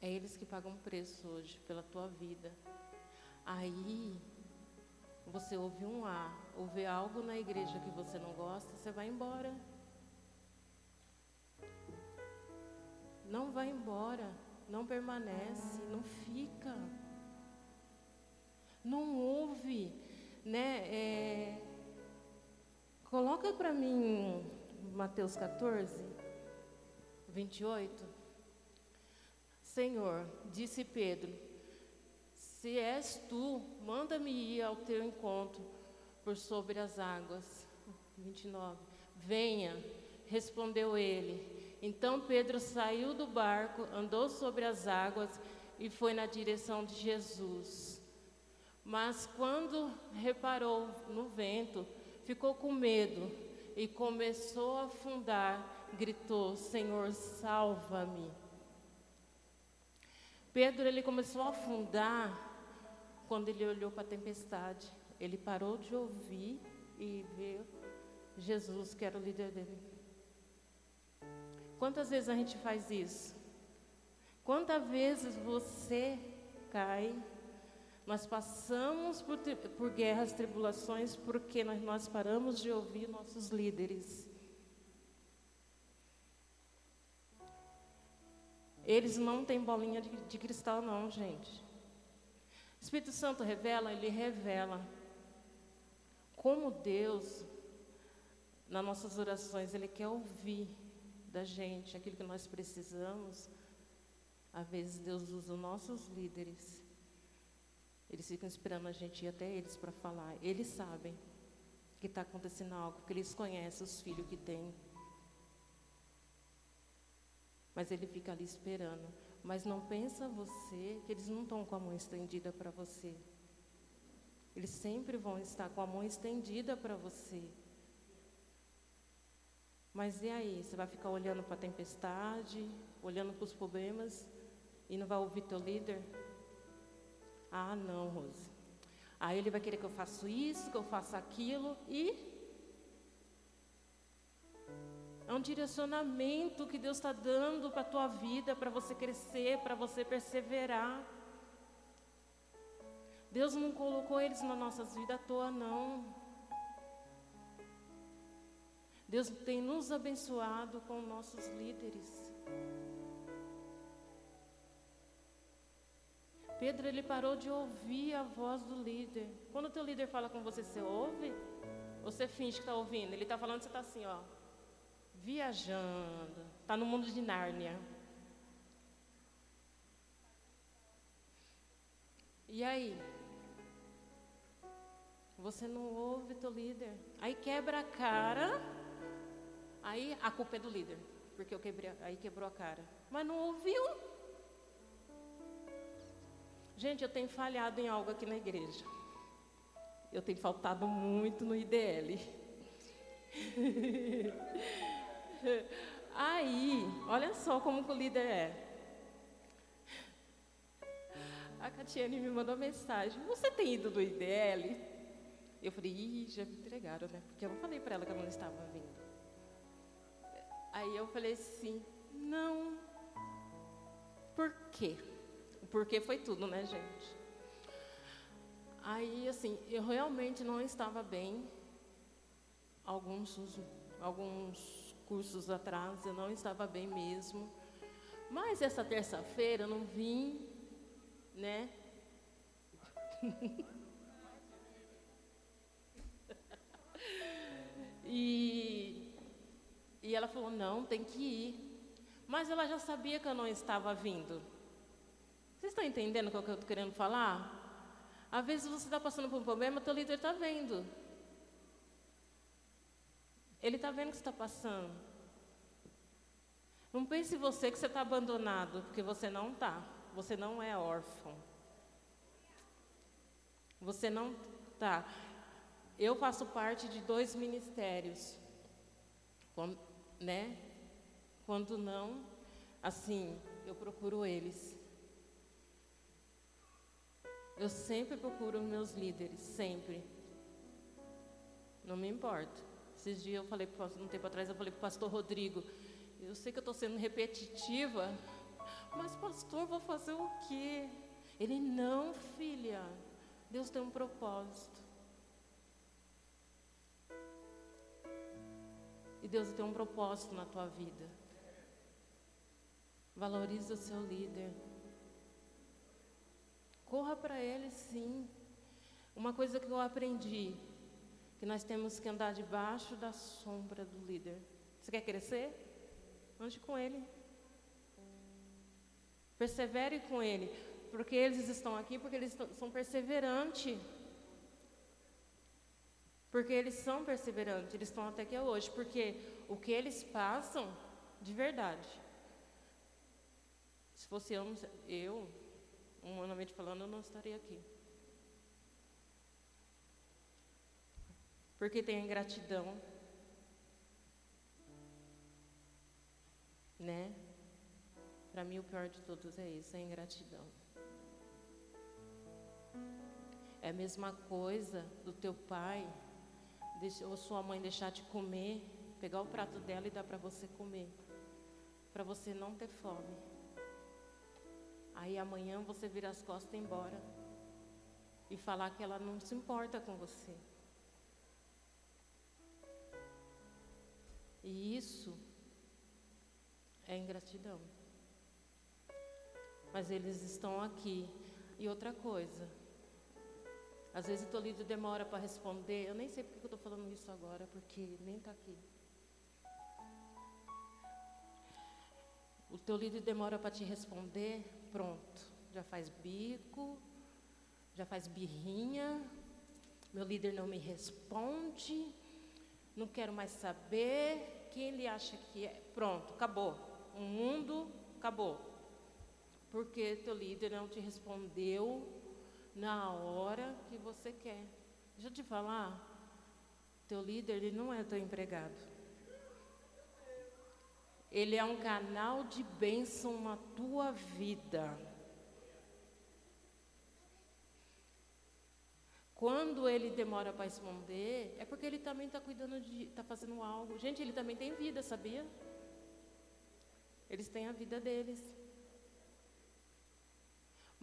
É eles que pagam preço hoje pela tua vida. Aí você ouve um A, ouve algo na igreja que você não gosta, você vai embora. Não vai embora, não permanece, não fica. Não ouve, né? É, Coloca para mim Mateus 14, 28. Senhor, disse Pedro, se és tu, manda-me ir ao teu encontro por sobre as águas. 29. Venha, respondeu ele. Então Pedro saiu do barco, andou sobre as águas e foi na direção de Jesus. Mas quando reparou no vento, ficou com medo e começou a afundar, gritou: Senhor, salva-me. Pedro ele começou a afundar quando ele olhou para a tempestade. Ele parou de ouvir e ver Jesus, que era o líder dele. Quantas vezes a gente faz isso? Quantas vezes você cai nós passamos por, por guerras, tribulações, porque nós, nós paramos de ouvir nossos líderes. Eles não têm bolinha de, de cristal, não, gente. O Espírito Santo revela, ele revela como Deus, nas nossas orações, Ele quer ouvir da gente aquilo que nós precisamos. Às vezes Deus usa os nossos líderes eles ficam esperando a gente ir até eles para falar. Eles sabem que está acontecendo algo, que eles conhecem os filhos que têm. Mas ele fica ali esperando. Mas não pensa você que eles não estão com a mão estendida para você. Eles sempre vão estar com a mão estendida para você. Mas e aí? Você vai ficar olhando para a tempestade, olhando para os problemas e não vai ouvir teu líder? Ah, não, Rose. Aí ele vai querer que eu faça isso, que eu faça aquilo e é um direcionamento que Deus está dando para a tua vida, para você crescer, para você perseverar. Deus não colocou eles nas nossas vidas à toa, não. Deus tem nos abençoado com nossos líderes. Pedro, ele parou de ouvir a voz do líder. Quando o teu líder fala com você, você ouve? Ou você finge que está ouvindo? Ele está falando, você está assim, ó. Viajando. Está no mundo de Nárnia. E aí? Você não ouve teu líder. Aí quebra a cara. Aí a culpa é do líder. Porque eu quebrei, aí quebrou a cara. Mas não ouviu. Gente, eu tenho falhado em algo aqui na igreja. Eu tenho faltado muito no IDL. Aí, olha só como o líder é. A Catiane me mandou mensagem: Você tem ido do IDL? Eu falei: Ih, já me entregaram, né? Porque eu falei para ela que ela não estava vindo. Aí eu falei assim: Não. Por quê? Porque foi tudo, né, gente? Aí, assim, eu realmente não estava bem. Alguns, alguns cursos atrás, eu não estava bem mesmo. Mas essa terça-feira eu não vim, né? e, e ela falou: não, tem que ir. Mas ela já sabia que eu não estava vindo. Vocês estão entendendo o que eu estou querendo falar? Às vezes você está passando por um problema, teu líder está vendo. Ele está vendo o que está passando. Não pense você que você está abandonado, porque você não está. Você não é órfão. Você não está. Eu faço parte de dois ministérios. Quando, né? Quando não, assim, eu procuro eles. Eu sempre procuro meus líderes, sempre. Não me importa. Esses dias eu falei, um tempo atrás, eu falei para o pastor Rodrigo, eu sei que eu estou sendo repetitiva, mas pastor, vou fazer o quê? Ele, não, filha, Deus tem um propósito. E Deus tem um propósito na tua vida. Valoriza o seu líder. Corra para Ele, sim. Uma coisa que eu aprendi, que nós temos que andar debaixo da sombra do líder. Você quer crescer? Ande com Ele. Persevere com Ele, porque eles estão aqui, porque eles são perseverantes. Porque eles são perseverantes, eles estão até aqui hoje, porque o que eles passam, de verdade. Se fosse eu, eu humanamente falando, eu não estaria aqui. Porque tem a ingratidão, né? Para mim, o pior de todos é isso, é a ingratidão. É a mesma coisa do teu pai ou sua mãe deixar de comer, pegar o prato dela e dar para você comer, para você não ter fome. Aí amanhã você vira as costas e ir embora. E falar que ela não se importa com você. E isso é ingratidão. Mas eles estão aqui. E outra coisa, às vezes o teu líder demora para responder. Eu nem sei porque eu estou falando isso agora, porque nem está aqui. O teu líder demora para te responder, pronto, já faz bico, já faz birrinha, meu líder não me responde, não quero mais saber, quem ele acha que é, pronto, acabou. o mundo acabou. Porque teu líder não te respondeu na hora que você quer. Deixa eu te falar, teu líder ele não é teu empregado. Ele é um canal de bênção na tua vida. Quando ele demora para responder, é porque ele também está cuidando de, está fazendo algo. Gente, ele também tem vida, sabia? Eles têm a vida deles.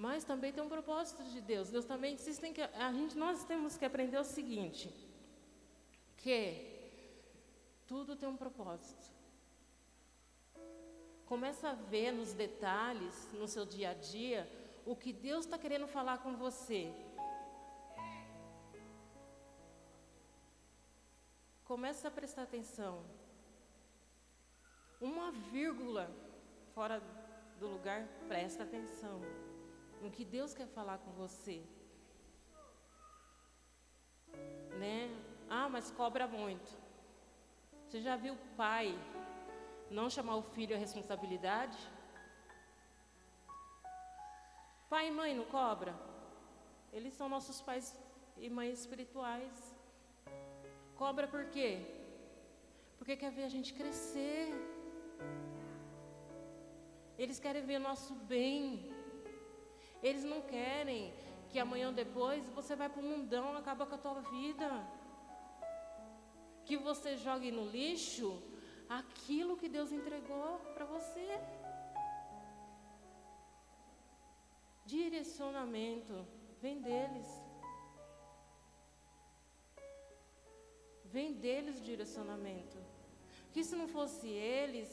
Mas também tem um propósito de Deus. Deus também, vocês têm que, a gente, nós temos que aprender o seguinte, que tudo tem um propósito. Começa a ver nos detalhes, no seu dia a dia, o que Deus está querendo falar com você. Começa a prestar atenção. Uma vírgula fora do lugar, presta atenção no que Deus quer falar com você. Né? Ah, mas cobra muito. Você já viu o pai não chamar o filho à responsabilidade? Pai e mãe não cobra? Eles são nossos pais e mães espirituais. Cobra por quê? Porque quer ver a gente crescer. Eles querem ver nosso bem. Eles não querem que amanhã ou depois você vai para o mundão, acaba com a tua vida. Que você jogue no lixo aquilo que Deus entregou para você. Direcionamento vem deles. Vem deles o direcionamento. Que se não fosse eles,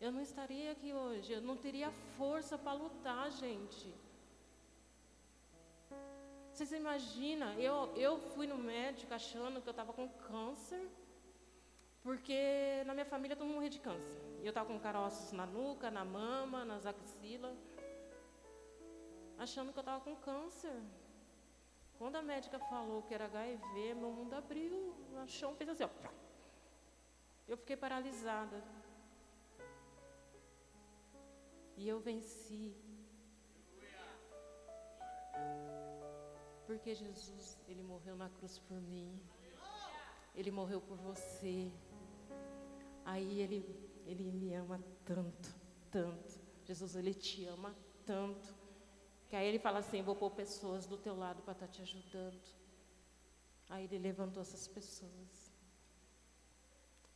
eu não estaria aqui hoje. Eu não teria força para lutar, gente. Vocês imaginam? Eu, eu fui no médico achando que eu estava com câncer, porque na minha família todo mundo morria de câncer. Eu estava com caroços na nuca, na mama, nas axilas, achando que eu estava com câncer. Quando a médica falou que era HIV, meu mundo abriu, o chão fez assim, ó. Eu fiquei paralisada. E eu venci. Porque Jesus, Ele morreu na cruz por mim. Ele morreu por você. Aí Ele, Ele me ama tanto, tanto. Jesus, Ele te ama tanto. Que aí ele fala assim: vou pôr pessoas do teu lado para estar tá te ajudando. Aí ele levantou essas pessoas.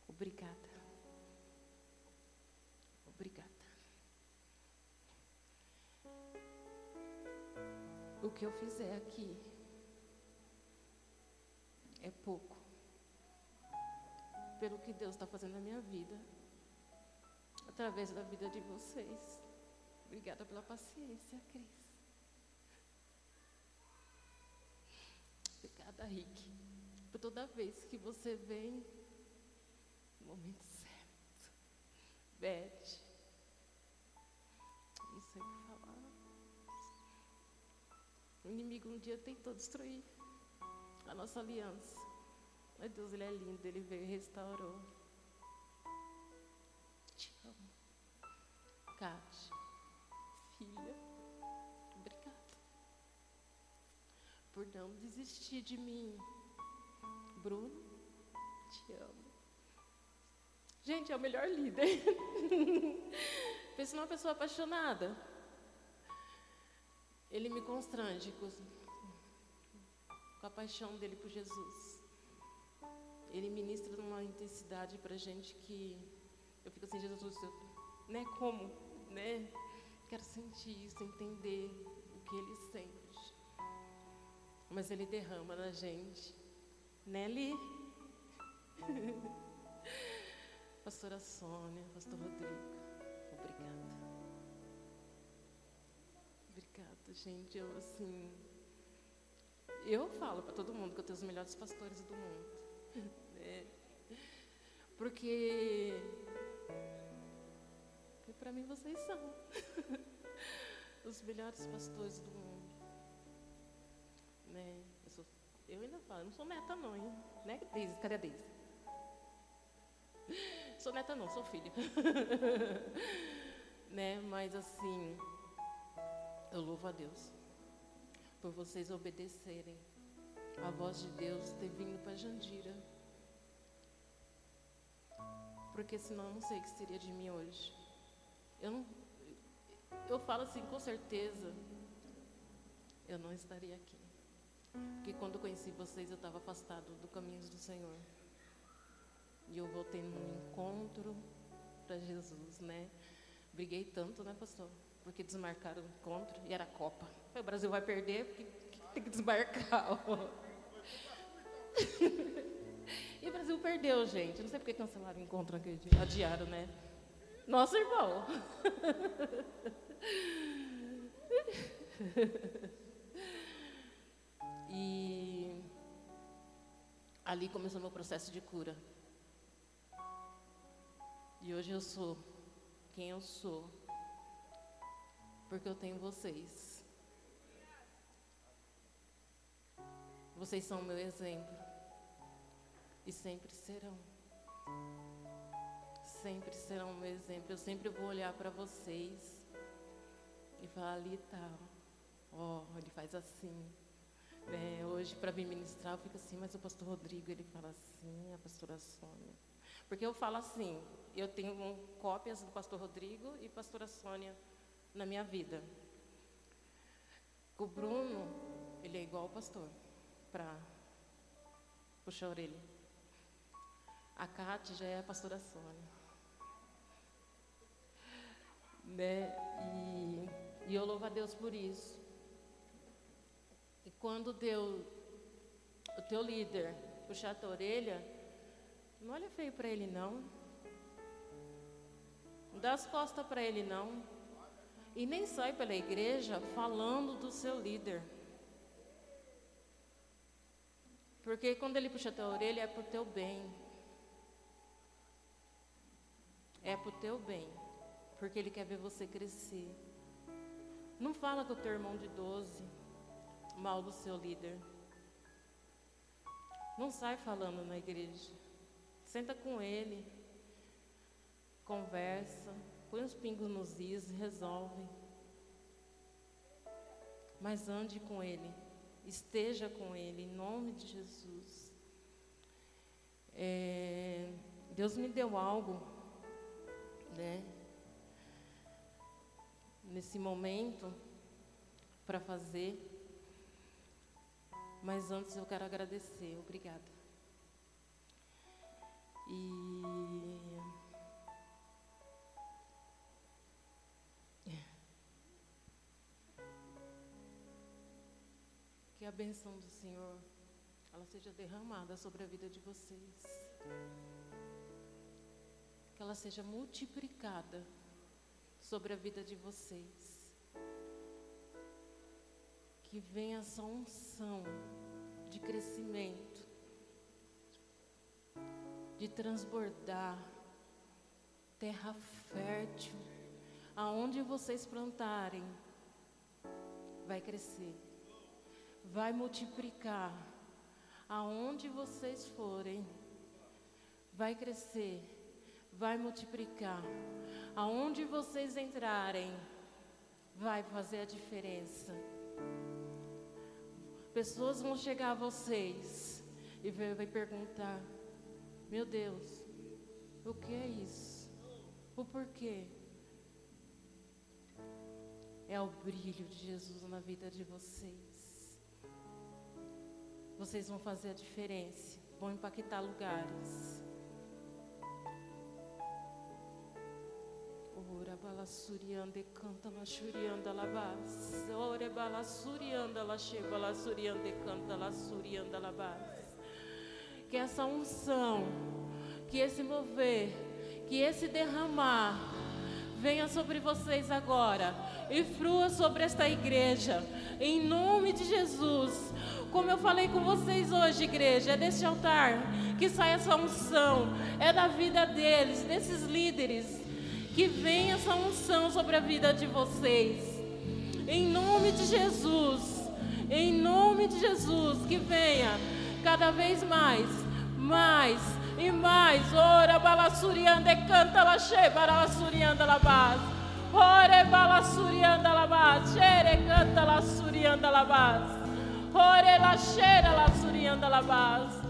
Obrigada. Obrigada. O que eu fizer aqui é pouco. Pelo que Deus está fazendo na minha vida, através da vida de vocês. Obrigada pela paciência, Cris. Obrigada, Rick, por toda vez que você vem no momento certo. Beth, isso aí para falar. O inimigo um dia tentou destruir a nossa aliança. Mas Deus, Ele é lindo, Ele veio e restaurou. Te amo. Kátia, filha. Por não desistir de mim. Bruno, te amo. Gente, é o melhor líder. Pensa numa pessoa apaixonada. Ele me constrange com, com a paixão dele por Jesus. Ele ministra numa intensidade para gente que eu fico assim, Jesus, eu, né? Como, né? Quero sentir isso, entender o que ele sente mas Ele derrama na gente. Nelly. Pastora Sônia, Pastor Rodrigo, obrigada. Obrigada, gente. Eu, assim, eu falo para todo mundo que eu tenho os melhores pastores do mundo. Né? Porque, porque para mim vocês são os melhores pastores do mundo né? Eu, sou, eu ainda falo, não sou meta não, hein? Né, Deise? Cadê a Deise? Sou neta não, sou filha. né? Mas assim, eu louvo a Deus por vocês obedecerem a voz de Deus ter vindo para Jandira. Porque senão eu não sei o que seria de mim hoje. Eu não eu falo assim, com certeza eu não estaria aqui. Porque quando conheci vocês eu estava afastado do caminhos do Senhor. E eu voltei num encontro para Jesus, né? Briguei tanto, né, pastor? Porque desmarcaram o encontro e era Copa. O Brasil vai perder porque tem que desmarcar. e o Brasil perdeu, gente. Não sei porque cancelaram o encontro dia. Adiaram, né? Nosso irmão. e ali começou meu processo de cura. E hoje eu sou quem eu sou, porque eu tenho vocês. Vocês são meu exemplo e sempre serão. Sempre serão meu exemplo. Eu sempre vou olhar para vocês e falar ali tá, ó, ele faz assim. É, hoje para vir ministrar eu fico assim, mas o pastor Rodrigo ele fala assim, a pastora Sônia. Porque eu falo assim, eu tenho cópias do pastor Rodrigo e pastora Sônia na minha vida. O Bruno, ele é igual ao pastor, para puxar a orelha. A Cátia já é a pastora Sônia. Né? E, e eu louvo a Deus por isso. Quando deu o teu líder puxar a tua orelha, não olha feio para ele não. Não dá as costas para ele, não. E nem sai pela igreja falando do seu líder. Porque quando ele puxa a tua orelha é para o teu bem. É para o teu bem. Porque ele quer ver você crescer. Não fala com o teu irmão de 12 mal do seu líder. Não sai falando na igreja. Senta com ele conversa, põe os pingos nos is resolve. Mas ande com Ele, esteja com Ele, em nome de Jesus. É, Deus me deu algo, né? Nesse momento, para fazer. Mas antes eu quero agradecer, obrigada. E Que a benção do Senhor ela seja derramada sobre a vida de vocês. Que ela seja multiplicada sobre a vida de vocês. Que venha essa unção de crescimento, de transbordar, terra fértil, aonde vocês plantarem, vai crescer vai multiplicar. Aonde vocês forem, vai crescer, vai multiplicar. Aonde vocês entrarem, vai fazer a diferença. Pessoas vão chegar a vocês e vai perguntar: Meu Deus, o que é isso? O porquê? É o brilho de Jesus na vida de vocês. Vocês vão fazer a diferença, vão impactar lugares. Ora balassurianda canta la shurianda la bas. Ora la surianda canta la surianda la bas. Que essa unção, que esse mover, que esse derramar venha sobre vocês agora e frua sobre esta igreja, em nome de Jesus. Como eu falei com vocês hoje, igreja, é desse altar que sai essa unção, é da vida deles, desses líderes, que vem essa unção sobre a vida de vocês. Em nome de Jesus, em nome de Jesus, que venha cada vez mais mais e mais. Ora, balassurianda, canta, laxê, balassurianda, labás. Ore, balassurianda, labás. Xere, canta, lassurianda, labás. Ore, laxeira, lassurianda, labás.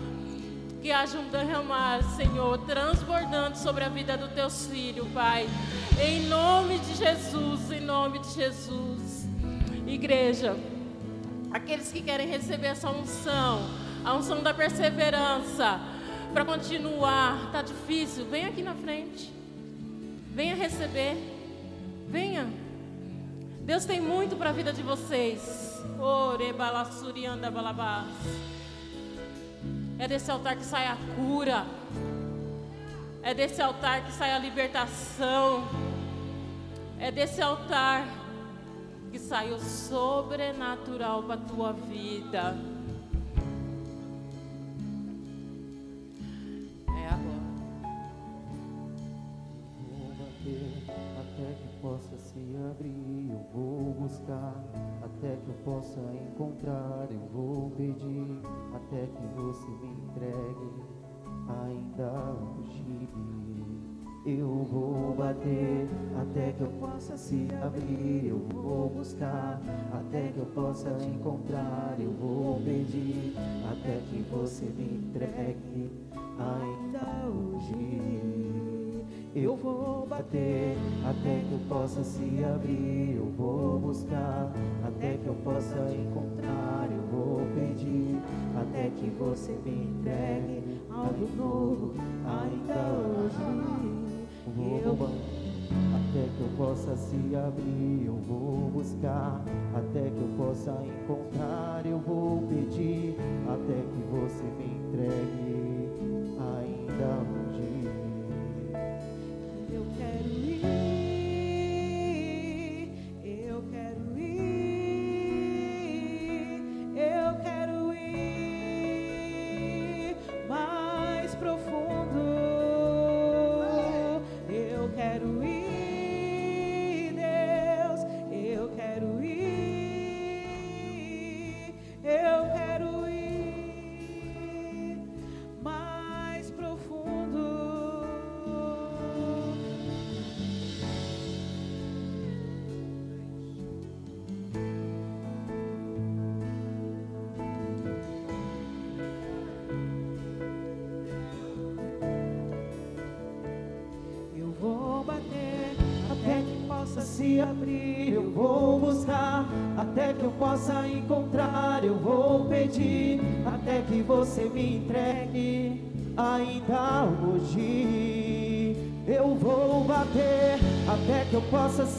Que haja um derramar, Senhor, transbordando sobre a vida dos teus filhos, Pai. Em nome de Jesus, em nome de Jesus. Igreja, aqueles que querem receber essa unção, a unção da perseverança, para continuar, tá difícil, vem aqui na frente. Venha receber. Venha. Deus tem muito para a vida de vocês. Ore balassurianda balabás. É desse altar que sai a cura. É desse altar que sai a libertação. É desse altar que sai o sobrenatural para a tua vida. Se abrir. Eu vou buscar até que eu possa encontrar. Eu vou pedir até que você me entregue. Ainda hoje eu vou bater até que eu possa se abrir. Eu vou buscar até que eu possa te encontrar. Eu vou pedir até que você me entregue. Ainda hoje. Eu vou bater até que eu possa se abrir. Eu vou buscar até que eu possa encontrar. Eu vou pedir até que você me entregue algo novo ainda hoje. Eu vou até que eu possa se abrir. Eu vou buscar até que eu possa encontrar. Eu vou pedir até que você me entregue ainda hoje. Eu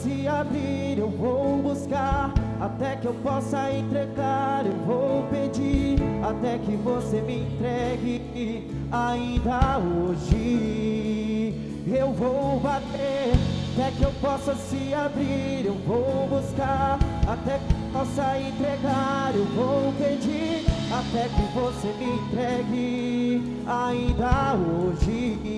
se abrir. Eu vou buscar até que eu possa entregar. Eu vou pedir até que você me entregue. Ainda hoje eu vou bater até que eu possa se abrir. Eu vou buscar até que eu possa entregar. Eu vou pedir até que você me entregue ainda hoje.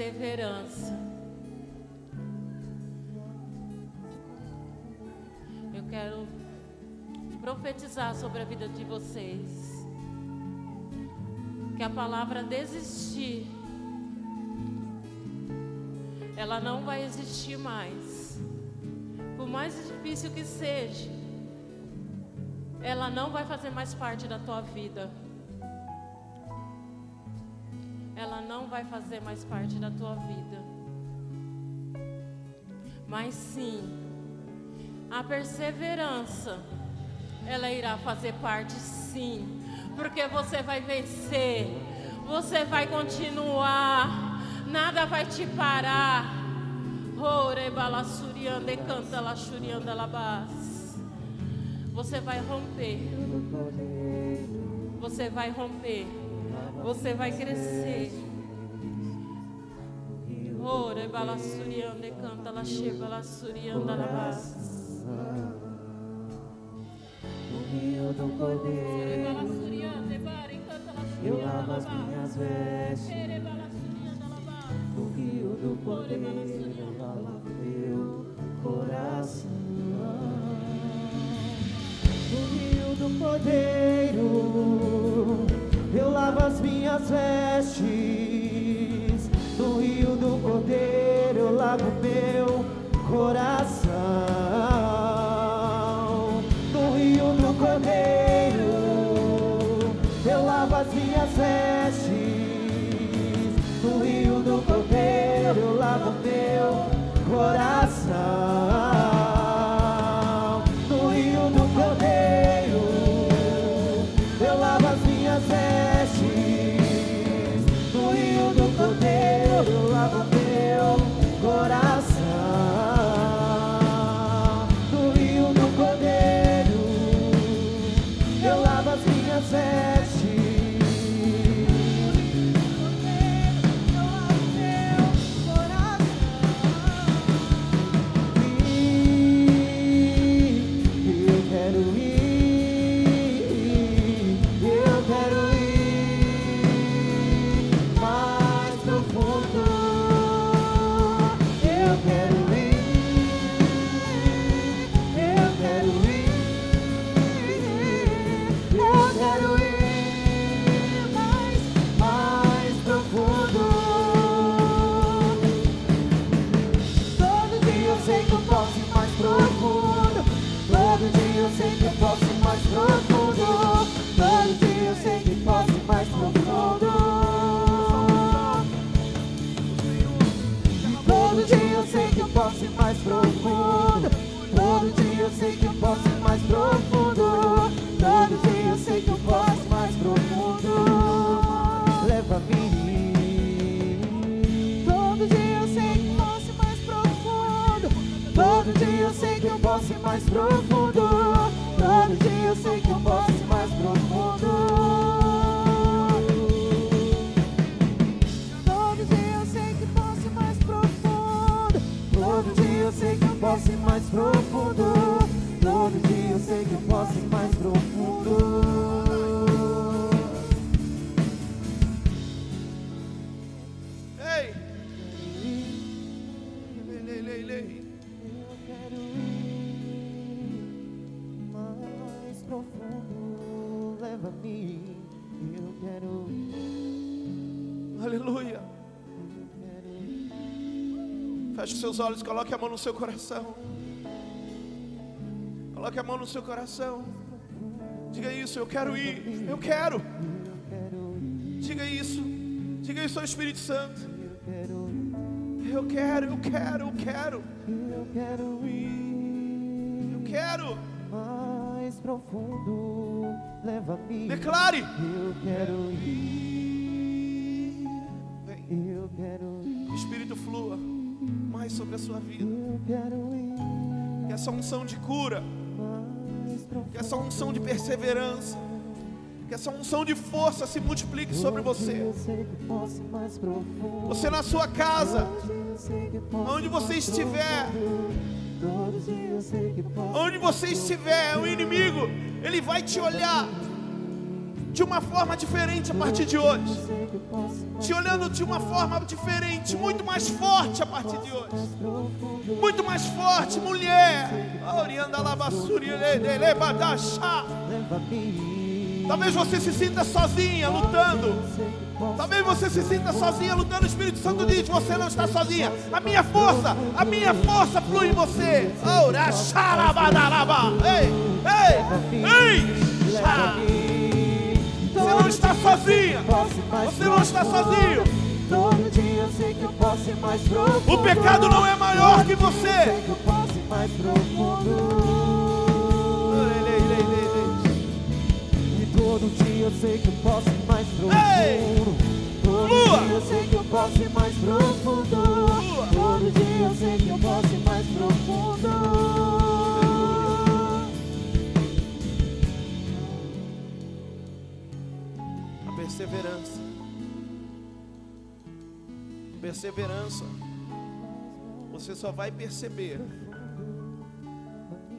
perseverança. Eu quero profetizar sobre a vida de vocês. Que a palavra desistir, ela não vai existir mais. Por mais difícil que seja, ela não vai fazer mais parte da tua vida ela não vai fazer mais parte da tua vida. Mas sim, a perseverança, ela irá fazer parte sim, porque você vai vencer, você vai continuar, nada vai te parar. Você vai romper. Você vai romper. Você vai crescer. Ora, balassurianda, canta, la cheba, lassurianda, la O rio do poder. Eu lavo as minhas vestes. O rio do poder. Eu lavo meu coração. O rio do poder lava as minhas vestes. No rio do poder eu lavo meu coração. No. Seus olhos, coloque a mão no seu coração. Coloque a mão no seu coração. Diga isso, eu quero ir. Eu quero. Diga isso. Diga isso ao Espírito Santo. Eu quero, eu quero, eu quero. Eu quero ir Eu quero. mais profundo. Leva-me. Declare. Eu quero ir. Vem. Eu quero ir. Espírito flua mais sobre a sua vida. Que essa unção de cura, que essa unção de perseverança, que essa unção de força se multiplique sobre você. Você na sua casa, Onde você estiver. onde você estiver, o inimigo, ele vai te olhar de uma forma diferente a partir de hoje. Te olhando de uma forma diferente, muito mais forte a partir de hoje. Muito mais forte, mulher. Leva-me. Talvez você se sinta sozinha lutando. Talvez você se sinta sozinha lutando. O Espírito Santo diz: Você não está sozinha. A minha força, a minha força flui em você. Ei, ei, ei. Sozinha. Você não está sozinho. Todo dia eu sei que eu posso ir mais profundo. O pecado não é maior que Eu você. sei que eu posso ir mais profundo. E todo dia eu sei que eu posso ir mais profundo. Todo dia eu sei que eu posso ir mais profundo. Todo dia eu sei que eu posso ir mais profundo. Perseverança. Perseverança. Você só vai perceber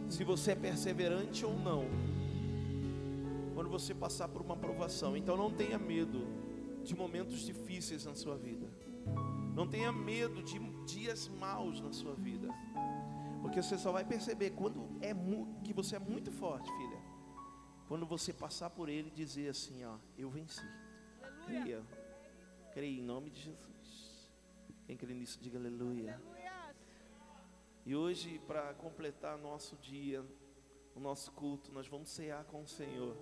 se você é perseverante ou não. Quando você passar por uma provação. Então não tenha medo de momentos difíceis na sua vida. Não tenha medo de dias maus na sua vida. Porque você só vai perceber quando é que você é muito forte, filha. Quando você passar por ele e dizer assim, ó, eu venci. Creia. Creia em nome de Jesus. Quem crê nisso, diga aleluia. E hoje, para completar nosso dia, o nosso culto, nós vamos cear com o Senhor.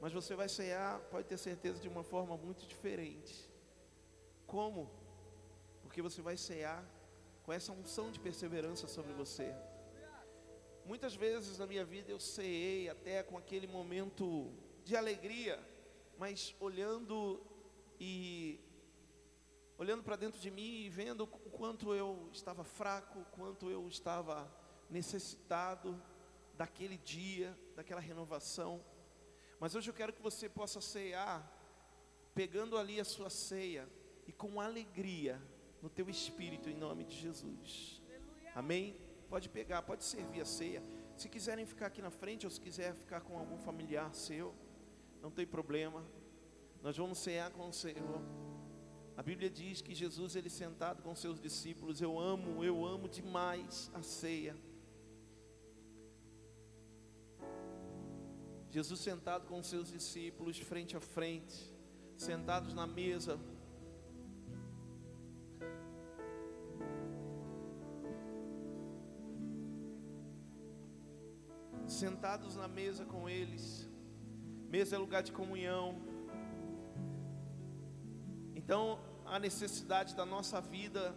Mas você vai cear, pode ter certeza, de uma forma muito diferente. Como? Porque você vai cear com essa unção de perseverança sobre você. Muitas vezes na minha vida eu ceei até com aquele momento de alegria, mas olhando e olhando para dentro de mim e vendo o quanto eu estava fraco, o quanto eu estava necessitado daquele dia, daquela renovação. Mas hoje eu quero que você possa cear, pegando ali a sua ceia e com alegria no teu espírito, em nome de Jesus. Amém? Pode pegar, pode servir a ceia. Se quiserem ficar aqui na frente ou se quiser ficar com algum familiar seu, não tem problema. Nós vamos cear com o Senhor. A Bíblia diz que Jesus, ele sentado com seus discípulos, eu amo, eu amo demais a ceia. Jesus sentado com seus discípulos frente a frente, sentados na mesa. Sentados na mesa com eles. Mesa é lugar de comunhão. Então, a necessidade da nossa vida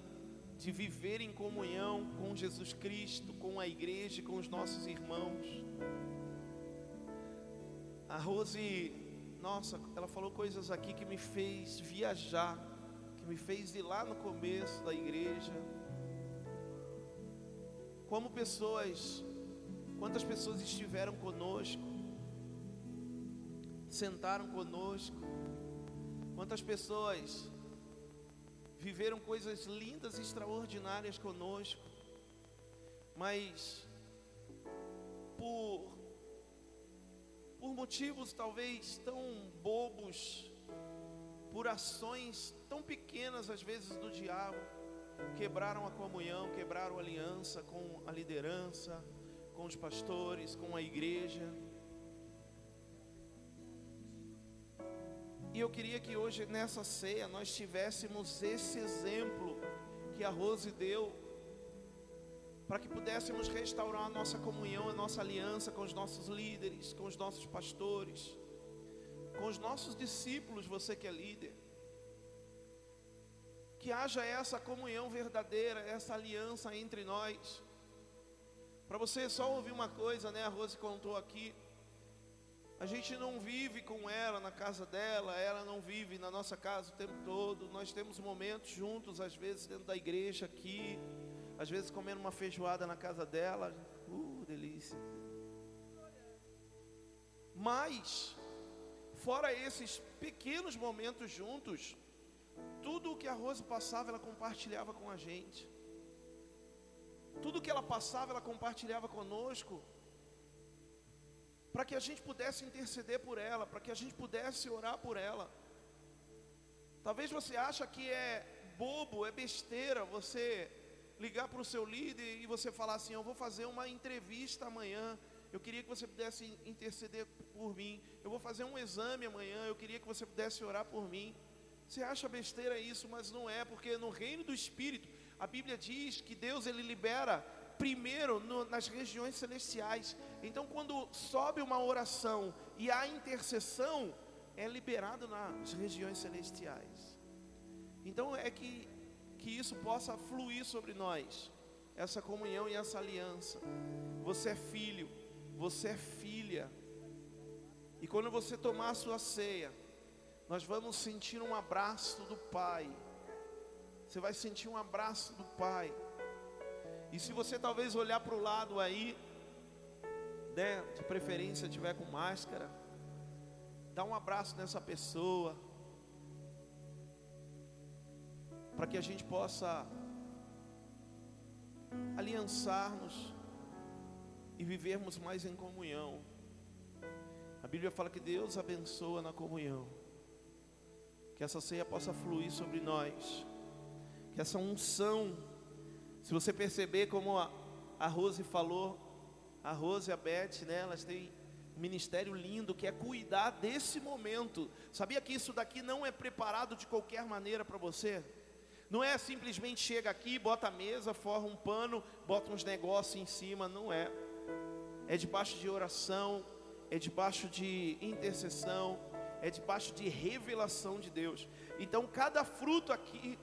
de viver em comunhão com Jesus Cristo, com a igreja, com os nossos irmãos. A Rose, nossa, ela falou coisas aqui que me fez viajar, que me fez ir lá no começo da igreja. Como pessoas, quantas pessoas estiveram conosco, sentaram conosco, quantas pessoas viveram coisas lindas e extraordinárias conosco, mas por por motivos talvez tão bobos, por ações tão pequenas às vezes do diabo, quebraram a comunhão, quebraram a aliança com a liderança, com os pastores, com a igreja. E eu queria que hoje nessa ceia nós tivéssemos esse exemplo que a Rose deu, para que pudéssemos restaurar a nossa comunhão, a nossa aliança com os nossos líderes, com os nossos pastores, com os nossos discípulos, você que é líder. Que haja essa comunhão verdadeira, essa aliança entre nós. Para você só ouvir uma coisa, né? A Rose contou aqui. A gente não vive com ela na casa dela, ela não vive na nossa casa o tempo todo. Nós temos momentos juntos, às vezes dentro da igreja aqui, às vezes comendo uma feijoada na casa dela. Uh, delícia. Mas, fora esses pequenos momentos juntos, tudo o que a Rose passava, ela compartilhava com a gente. Tudo que ela passava, ela compartilhava conosco. Para que a gente pudesse interceder por ela, para que a gente pudesse orar por ela. Talvez você acha que é bobo, é besteira você ligar para o seu líder e você falar assim: Eu vou fazer uma entrevista amanhã. Eu queria que você pudesse interceder por mim. Eu vou fazer um exame amanhã. Eu queria que você pudesse orar por mim. Você acha besteira isso, mas não é, porque no reino do Espírito a Bíblia diz que Deus ele libera primeiro no, nas regiões celestiais. Então, quando sobe uma oração e há intercessão, é liberado nas regiões celestiais. Então, é que, que isso possa fluir sobre nós, essa comunhão e essa aliança. Você é filho, você é filha. E quando você tomar a sua ceia, nós vamos sentir um abraço do Pai você vai sentir um abraço do Pai. E se você talvez olhar para o lado aí, né, de preferência tiver com máscara, dá um abraço nessa pessoa, para que a gente possa aliançar-nos e vivermos mais em comunhão. A Bíblia fala que Deus abençoa na comunhão, que essa ceia possa fluir sobre nós que essa unção, se você perceber como a, Rose falou, a Rose e a Beth, né, elas têm um ministério lindo que é cuidar desse momento. Sabia que isso daqui não é preparado de qualquer maneira para você? Não é simplesmente chega aqui, bota a mesa, forra um pano, bota uns negócios em cima, não é. É debaixo de oração, é debaixo de intercessão, é debaixo de revelação de Deus. Então, cada fruto aqui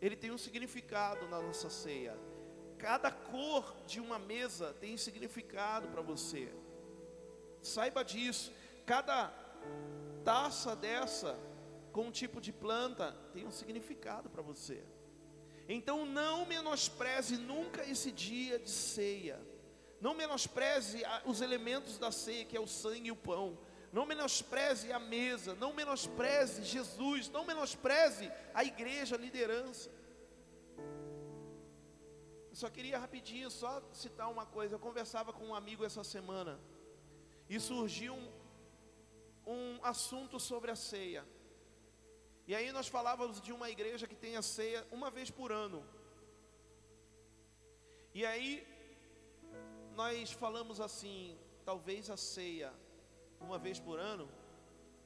ele tem um significado na nossa ceia. Cada cor de uma mesa tem significado para você. Saiba disso. Cada taça dessa com um tipo de planta tem um significado para você. Então não menospreze nunca esse dia de ceia. Não menospreze os elementos da ceia, que é o sangue e o pão. Não menospreze a mesa, não menospreze Jesus, não menospreze a igreja, a liderança. Eu só queria rapidinho só citar uma coisa. Eu conversava com um amigo essa semana e surgiu um, um assunto sobre a ceia. E aí nós falávamos de uma igreja que tem a ceia uma vez por ano. E aí nós falamos assim, talvez a ceia uma vez por ano,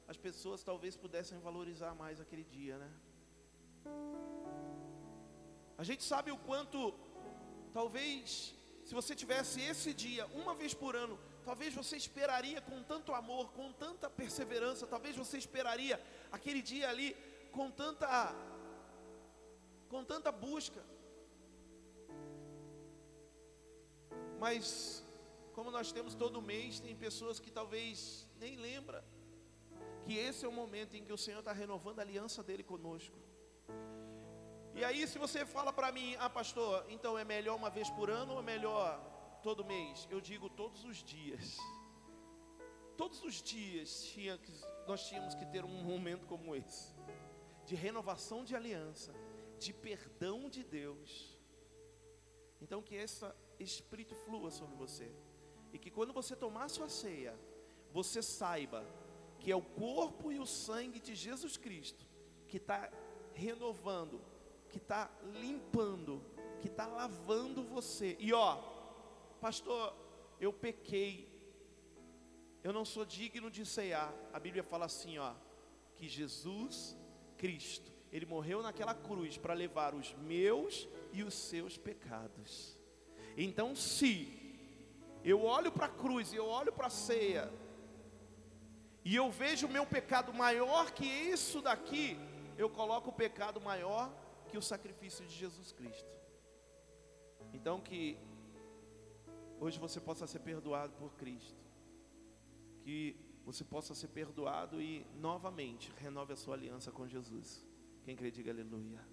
as pessoas talvez pudessem valorizar mais aquele dia, né? A gente sabe o quanto, talvez, se você tivesse esse dia uma vez por ano, talvez você esperaria com tanto amor, com tanta perseverança, talvez você esperaria aquele dia ali com tanta com tanta busca. Mas como nós temos todo mês, tem pessoas que talvez nem lembra que esse é o momento em que o Senhor está renovando a aliança dele conosco. E aí, se você fala para mim, ah, pastor, então é melhor uma vez por ano ou é melhor todo mês? Eu digo todos os dias. Todos os dias tinha que, nós tínhamos que ter um momento como esse de renovação de aliança, de perdão de Deus. Então, que esse espírito flua sobre você, e que quando você tomar sua ceia, você saiba que é o corpo e o sangue de Jesus Cristo que está renovando, que está limpando, que está lavando você. E ó, pastor, eu pequei, eu não sou digno de ceiar. A Bíblia fala assim, ó, que Jesus Cristo, ele morreu naquela cruz para levar os meus e os seus pecados. Então, se eu olho para a cruz e eu olho para a ceia, e eu vejo o meu pecado maior que isso daqui, eu coloco o pecado maior que o sacrifício de Jesus Cristo. Então que hoje você possa ser perdoado por Cristo. Que você possa ser perdoado e novamente renove a sua aliança com Jesus. Quem crê, diga aleluia.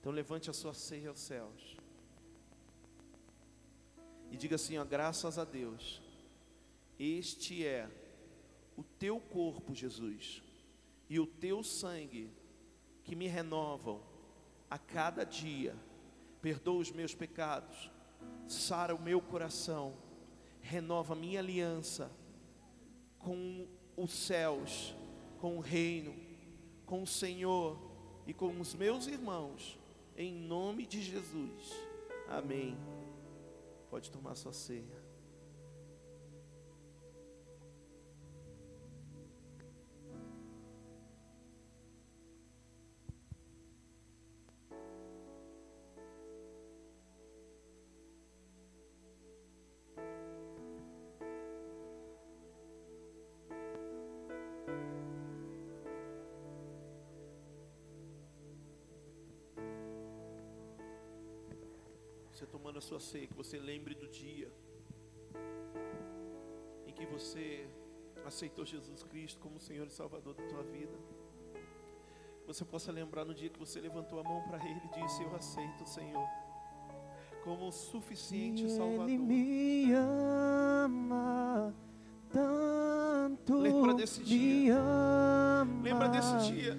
Então levante a sua ceia aos céus. E diga assim: ó, graças a Deus, este é o teu corpo, Jesus, e o teu sangue que me renovam a cada dia. Perdoa os meus pecados, sara o meu coração, renova minha aliança com os céus, com o reino, com o Senhor e com os meus irmãos, em nome de Jesus. Amém. Pode tomar sua ceia. Você tomando a sua ceia, que você lembre do dia em que você aceitou Jesus Cristo como Senhor e Salvador da tua vida. Você possa lembrar no dia que você levantou a mão para Ele e disse: Eu aceito o Senhor como o suficiente E Salvador. Ele me ama tanto. Lembra desse dia. Lembra desse dia.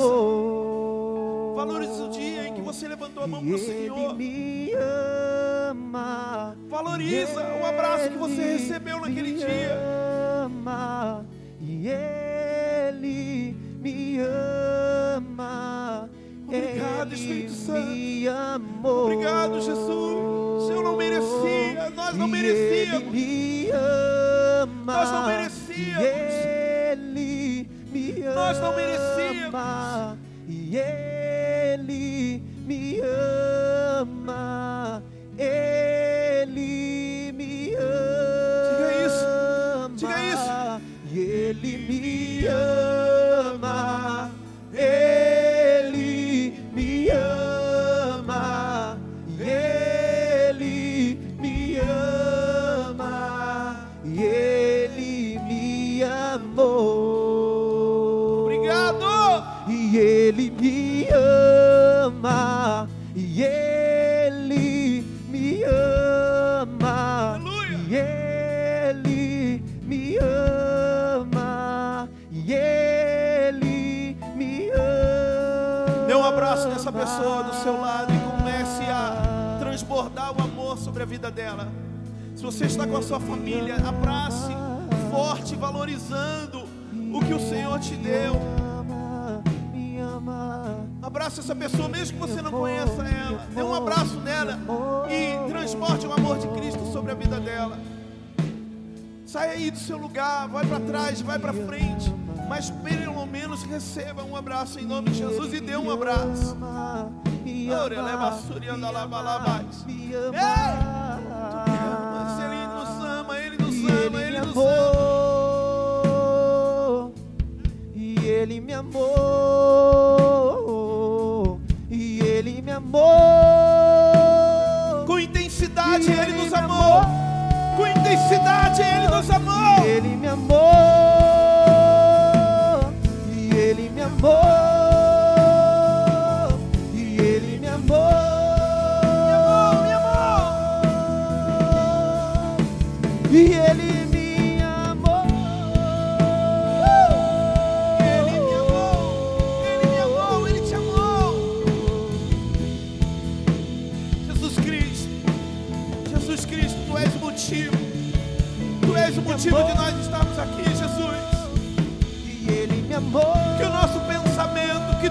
Valoriza. Valorize o dia em que você levantou a mão para o Senhor. me ama. Valoriza o abraço que você recebeu naquele dia. ama. E Ele me ama. Obrigado, Espírito Santo. Obrigado, Jesus. Eu não merecia, nós não merecíamos. Ele me ama. E Ele me ama. Aleluia. E Ele me ama. E Ele me ama. Dê um abraço nessa pessoa do seu lado e comece a transbordar o amor sobre a vida dela. Se você está com a sua família, abrace forte, valorizando o que o Senhor te deu. Me. Abraça essa pessoa, mesmo que você não conheça ela. Dê um abraço nela e transporte o amor de Cristo sobre a vida dela. Sai aí do seu lugar, vai para trás, vai para frente, mas pelo menos receba um abraço em nome de Jesus e dê um abraço. ama, me ama, me ama, me Ei! ama. Se Ele nos ama, Ele nos ama, ele Ele me nos ama. E ele me amou. Ele amou. Com intensidade E Ele nos me amou. Com intensidade Ele nos amou. Ele me amou.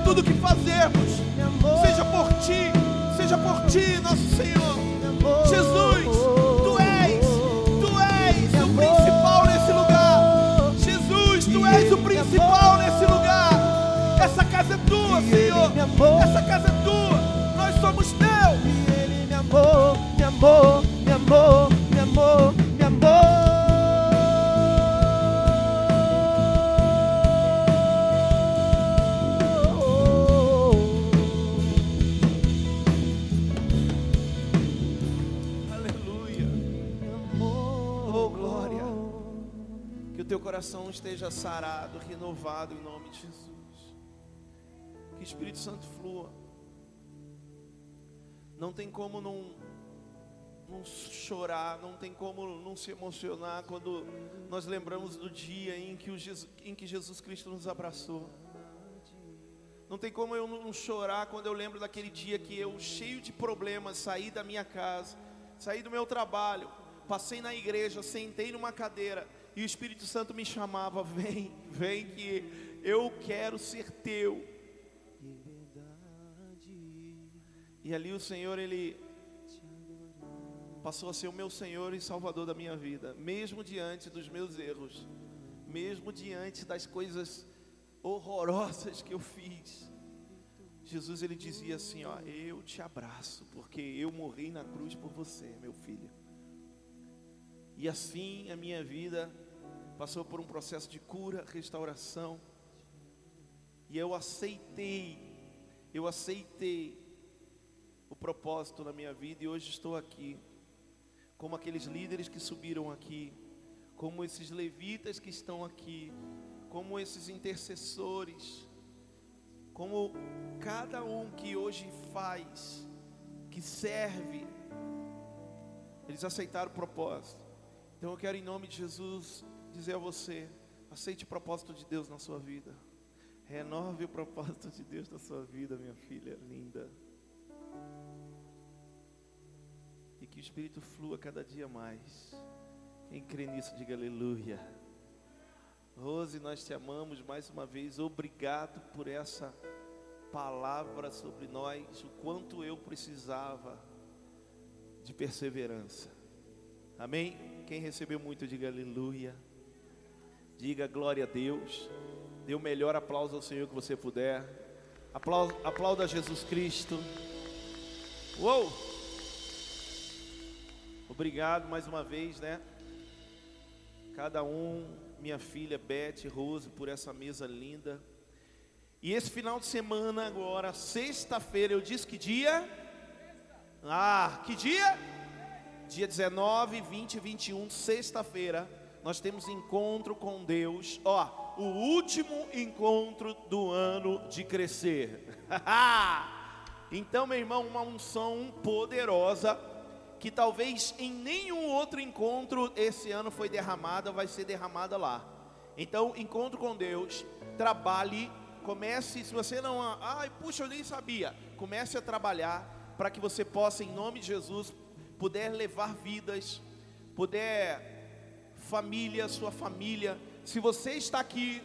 Tudo que amou, seja por Ti, seja por Ti, nosso Senhor. Jesus, Tu és, Tu és o principal nesse lugar. Jesus, Tu és o principal nesse lugar. Essa casa é Tua, Senhor. Essa casa é Tua. Nós somos Teus. E Ele me amou, me amou, me amou, coração esteja sarado, renovado em nome de Jesus. Que o Espírito Santo flua. Não tem como não, não chorar, não tem como não se emocionar quando nós lembramos do dia em que, o Jesus, em que Jesus Cristo nos abraçou. Não tem como eu não chorar quando eu lembro daquele dia que eu, cheio de problemas, saí da minha casa, saí do meu trabalho, passei na igreja, sentei numa cadeira e o Espírito Santo me chamava: vem, vem, que eu quero ser teu. E ali o Senhor, Ele passou a ser o meu Senhor e Salvador da minha vida, mesmo diante dos meus erros, mesmo diante das coisas horrorosas que eu fiz. Jesus ele dizia assim, ó, eu te abraço, porque eu morri na cruz por você, meu filho. E assim a minha vida passou por um processo de cura, restauração. E eu aceitei, eu aceitei o propósito na minha vida e hoje estou aqui, como aqueles líderes que subiram aqui, como esses levitas que estão aqui, como esses intercessores, como cada um que hoje faz, que serve, eles aceitaram o propósito. Então eu quero, em nome de Jesus, dizer a você: aceite o propósito de Deus na sua vida, renove o propósito de Deus na sua vida, minha filha linda. E que o Espírito flua cada dia mais. Quem crê nisso, diga aleluia. Rose, nós te amamos mais uma vez. Obrigado por essa palavra sobre nós, o quanto eu precisava de perseverança. Amém? Quem recebeu muito, diga aleluia. Diga glória a Deus. Dê o melhor aplauso ao Senhor que você puder. Aplauda, aplauda Jesus Cristo. Uou! Obrigado mais uma vez, né? Cada um, minha filha Beth, Rose, por essa mesa linda. E esse final de semana agora, sexta-feira, eu disse que dia? Ah, que dia? Dia 19, 20 e 21, sexta-feira, nós temos encontro com Deus. Ó, o último encontro do ano de crescer. então, meu irmão, uma unção poderosa que talvez em nenhum outro encontro esse ano foi derramada, vai ser derramada lá. Então, encontro com Deus, trabalhe, comece, se você não, ai, puxa, eu nem sabia, comece a trabalhar para que você possa, em nome de Jesus, puder levar vidas, puder família, sua família. Se você está aqui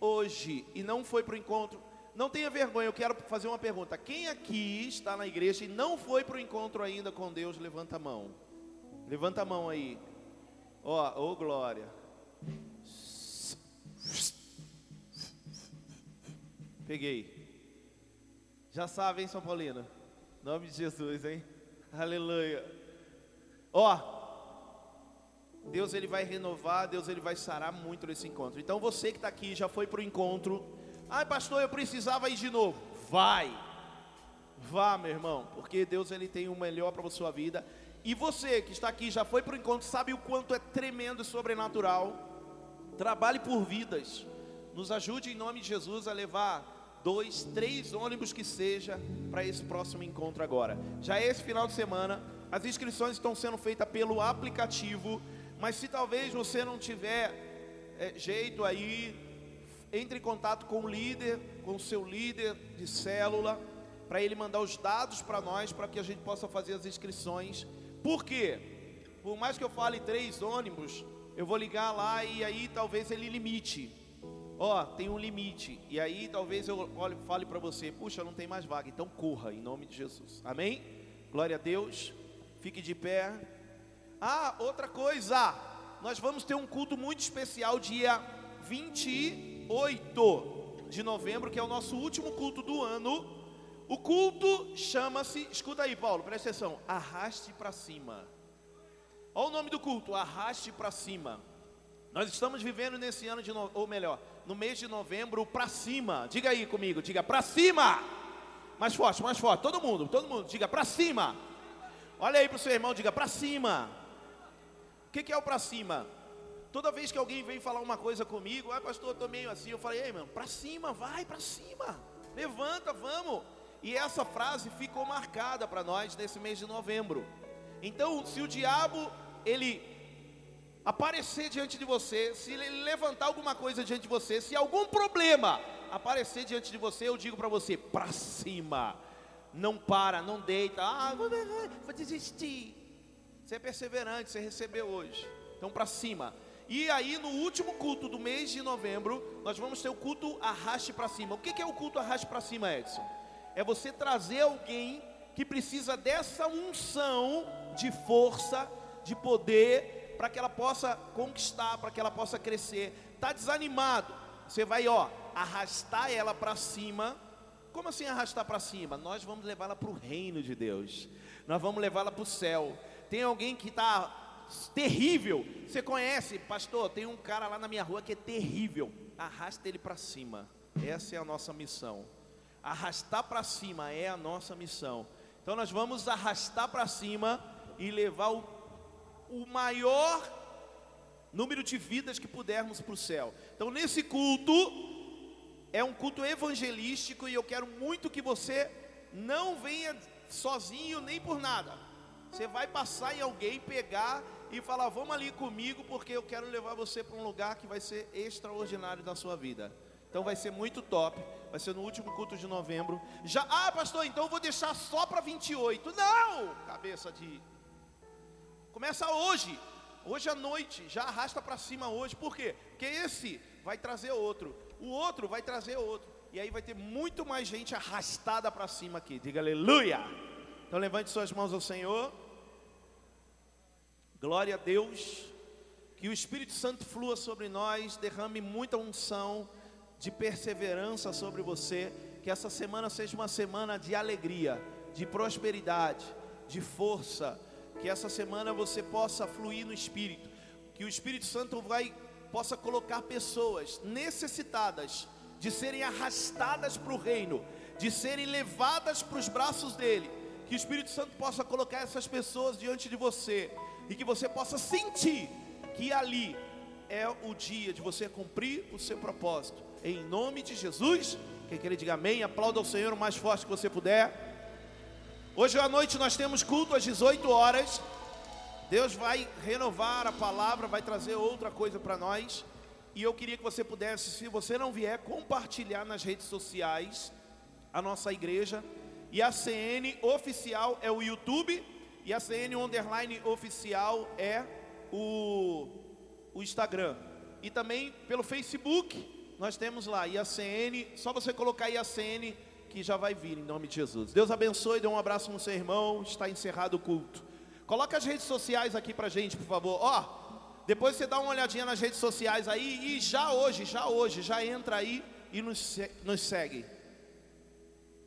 hoje e não foi para o encontro, não tenha vergonha, eu quero fazer uma pergunta. Quem aqui está na igreja e não foi para o encontro ainda com Deus, levanta a mão. Levanta a mão aí. Ó, oh, oh, glória. Peguei. Já sabe, hein, São Paulino? Nome de Jesus, hein? Aleluia. Ó, Deus ele vai renovar, Deus ele vai sarar muito nesse encontro. Então você que está aqui já foi para o encontro. Ai, pastor, eu precisava ir de novo. Vai. Vá, meu irmão, porque Deus ele tem o melhor para a sua vida. E você que está aqui já foi para o encontro, sabe o quanto é tremendo e sobrenatural. Trabalhe por vidas. Nos ajude em nome de Jesus a levar dois, três ônibus que seja para esse próximo encontro agora. Já é esse final de semana, as inscrições estão sendo feitas pelo aplicativo, mas se talvez você não tiver é, jeito aí, entre em contato com o líder, com o seu líder de célula, para ele mandar os dados para nós, para que a gente possa fazer as inscrições. Por quê? por mais que eu fale três ônibus, eu vou ligar lá e aí talvez ele limite. Ó, tem um limite. E aí talvez eu olhe, fale para você, puxa, não tem mais vaga. Então corra em nome de Jesus. Amém? Glória a Deus. Fique de pé. Ah, outra coisa. Nós vamos ter um culto muito especial dia 28 de novembro, que é o nosso último culto do ano. O culto chama-se, escuta aí, Paulo, presta atenção, arraste para cima. Olha o nome do culto, arraste para cima. Nós estamos vivendo nesse ano de, ou melhor, no mês de novembro para cima. Diga aí comigo, diga para cima. Mais forte, mais forte. Todo mundo, todo mundo, diga para cima. Olha aí para o seu irmão, diga para cima. O que, que é o para cima? Toda vez que alguém vem falar uma coisa comigo, ah, pastor, eu estou meio assim, eu falei, ei, mano, para cima, vai para cima. Levanta, vamos. E essa frase ficou marcada para nós nesse mês de novembro. Então, se o diabo ele aparecer diante de você, se levantar alguma coisa diante de você, se algum problema aparecer diante de você, eu digo para você, para cima. Não para, não deita. Ah, vou, vou desistir. Você é perseverante, você recebeu hoje. Então para cima. E aí no último culto do mês de novembro, nós vamos ter o culto arraste para cima. O que é o culto arraste para cima, Edson? É você trazer alguém que precisa dessa unção de força, de poder, para que ela possa conquistar, para que ela possa crescer. Está desanimado? Você vai, ó, arrastar ela para cima. Como assim arrastar para cima? Nós vamos levá-la para o reino de Deus. Nós vamos levá-la para o céu. Tem alguém que está terrível. Você conhece, pastor? Tem um cara lá na minha rua que é terrível. Arrasta ele para cima. Essa é a nossa missão. Arrastar para cima é a nossa missão. Então nós vamos arrastar para cima e levar o o maior número de vidas que pudermos para o céu. Então, nesse culto, é um culto evangelístico e eu quero muito que você não venha sozinho nem por nada. Você vai passar em alguém, pegar e falar: Vamos ali comigo, porque eu quero levar você para um lugar que vai ser extraordinário na sua vida. Então vai ser muito top. Vai ser no último culto de novembro. Já, ah, pastor, então eu vou deixar só para 28. Não! Cabeça de Começa hoje, hoje à noite, já arrasta para cima hoje. Por quê? Porque esse vai trazer outro, o outro vai trazer outro. E aí vai ter muito mais gente arrastada para cima aqui. Diga aleluia. Então levante suas mãos ao Senhor. Glória a Deus. Que o Espírito Santo flua sobre nós, derrame muita unção de perseverança sobre você. Que essa semana seja uma semana de alegria, de prosperidade, de força que essa semana você possa fluir no Espírito, que o Espírito Santo vai possa colocar pessoas necessitadas de serem arrastadas para o reino, de serem levadas para os braços dele, que o Espírito Santo possa colocar essas pessoas diante de você e que você possa sentir que ali é o dia de você cumprir o seu propósito. Em nome de Jesus, quem quer diga amém, aplauda ao Senhor o mais forte que você puder. Hoje à noite nós temos culto às 18 horas. Deus vai renovar a palavra, vai trazer outra coisa para nós. E eu queria que você pudesse, se você não vier, compartilhar nas redes sociais a nossa igreja. E a CN oficial é o YouTube. E a CN underline oficial é o, o Instagram. E também pelo Facebook, nós temos lá. E a CN, só você colocar aí a CN que já vai vir em nome de Jesus. Deus abençoe, dê um abraço no seu irmão. Está encerrado o culto. Coloca as redes sociais aqui pra gente, por favor. Ó, depois você dá uma olhadinha nas redes sociais aí e já hoje, já hoje, já entra aí e nos, nos segue.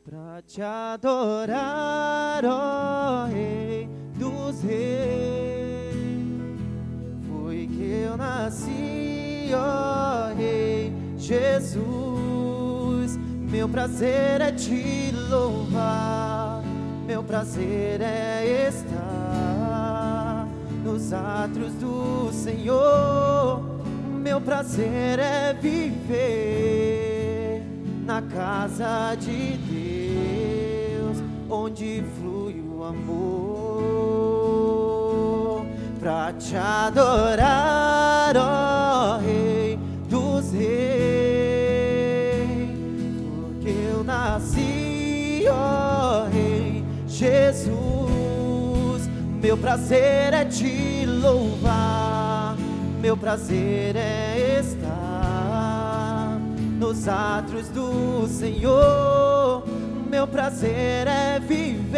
Pra te adorar, ó Rei dos Reis, foi que eu nasci, ó Rei Jesus. Meu prazer é te louvar, meu prazer é estar nos atos do Senhor. Meu prazer é viver na casa de Deus, onde flui o amor, pra te adorar, ó Rei Jesus, Meu prazer é te louvar, meu prazer é estar nos atos do Senhor. Meu prazer é viver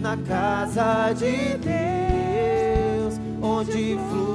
na casa de Deus, onde flui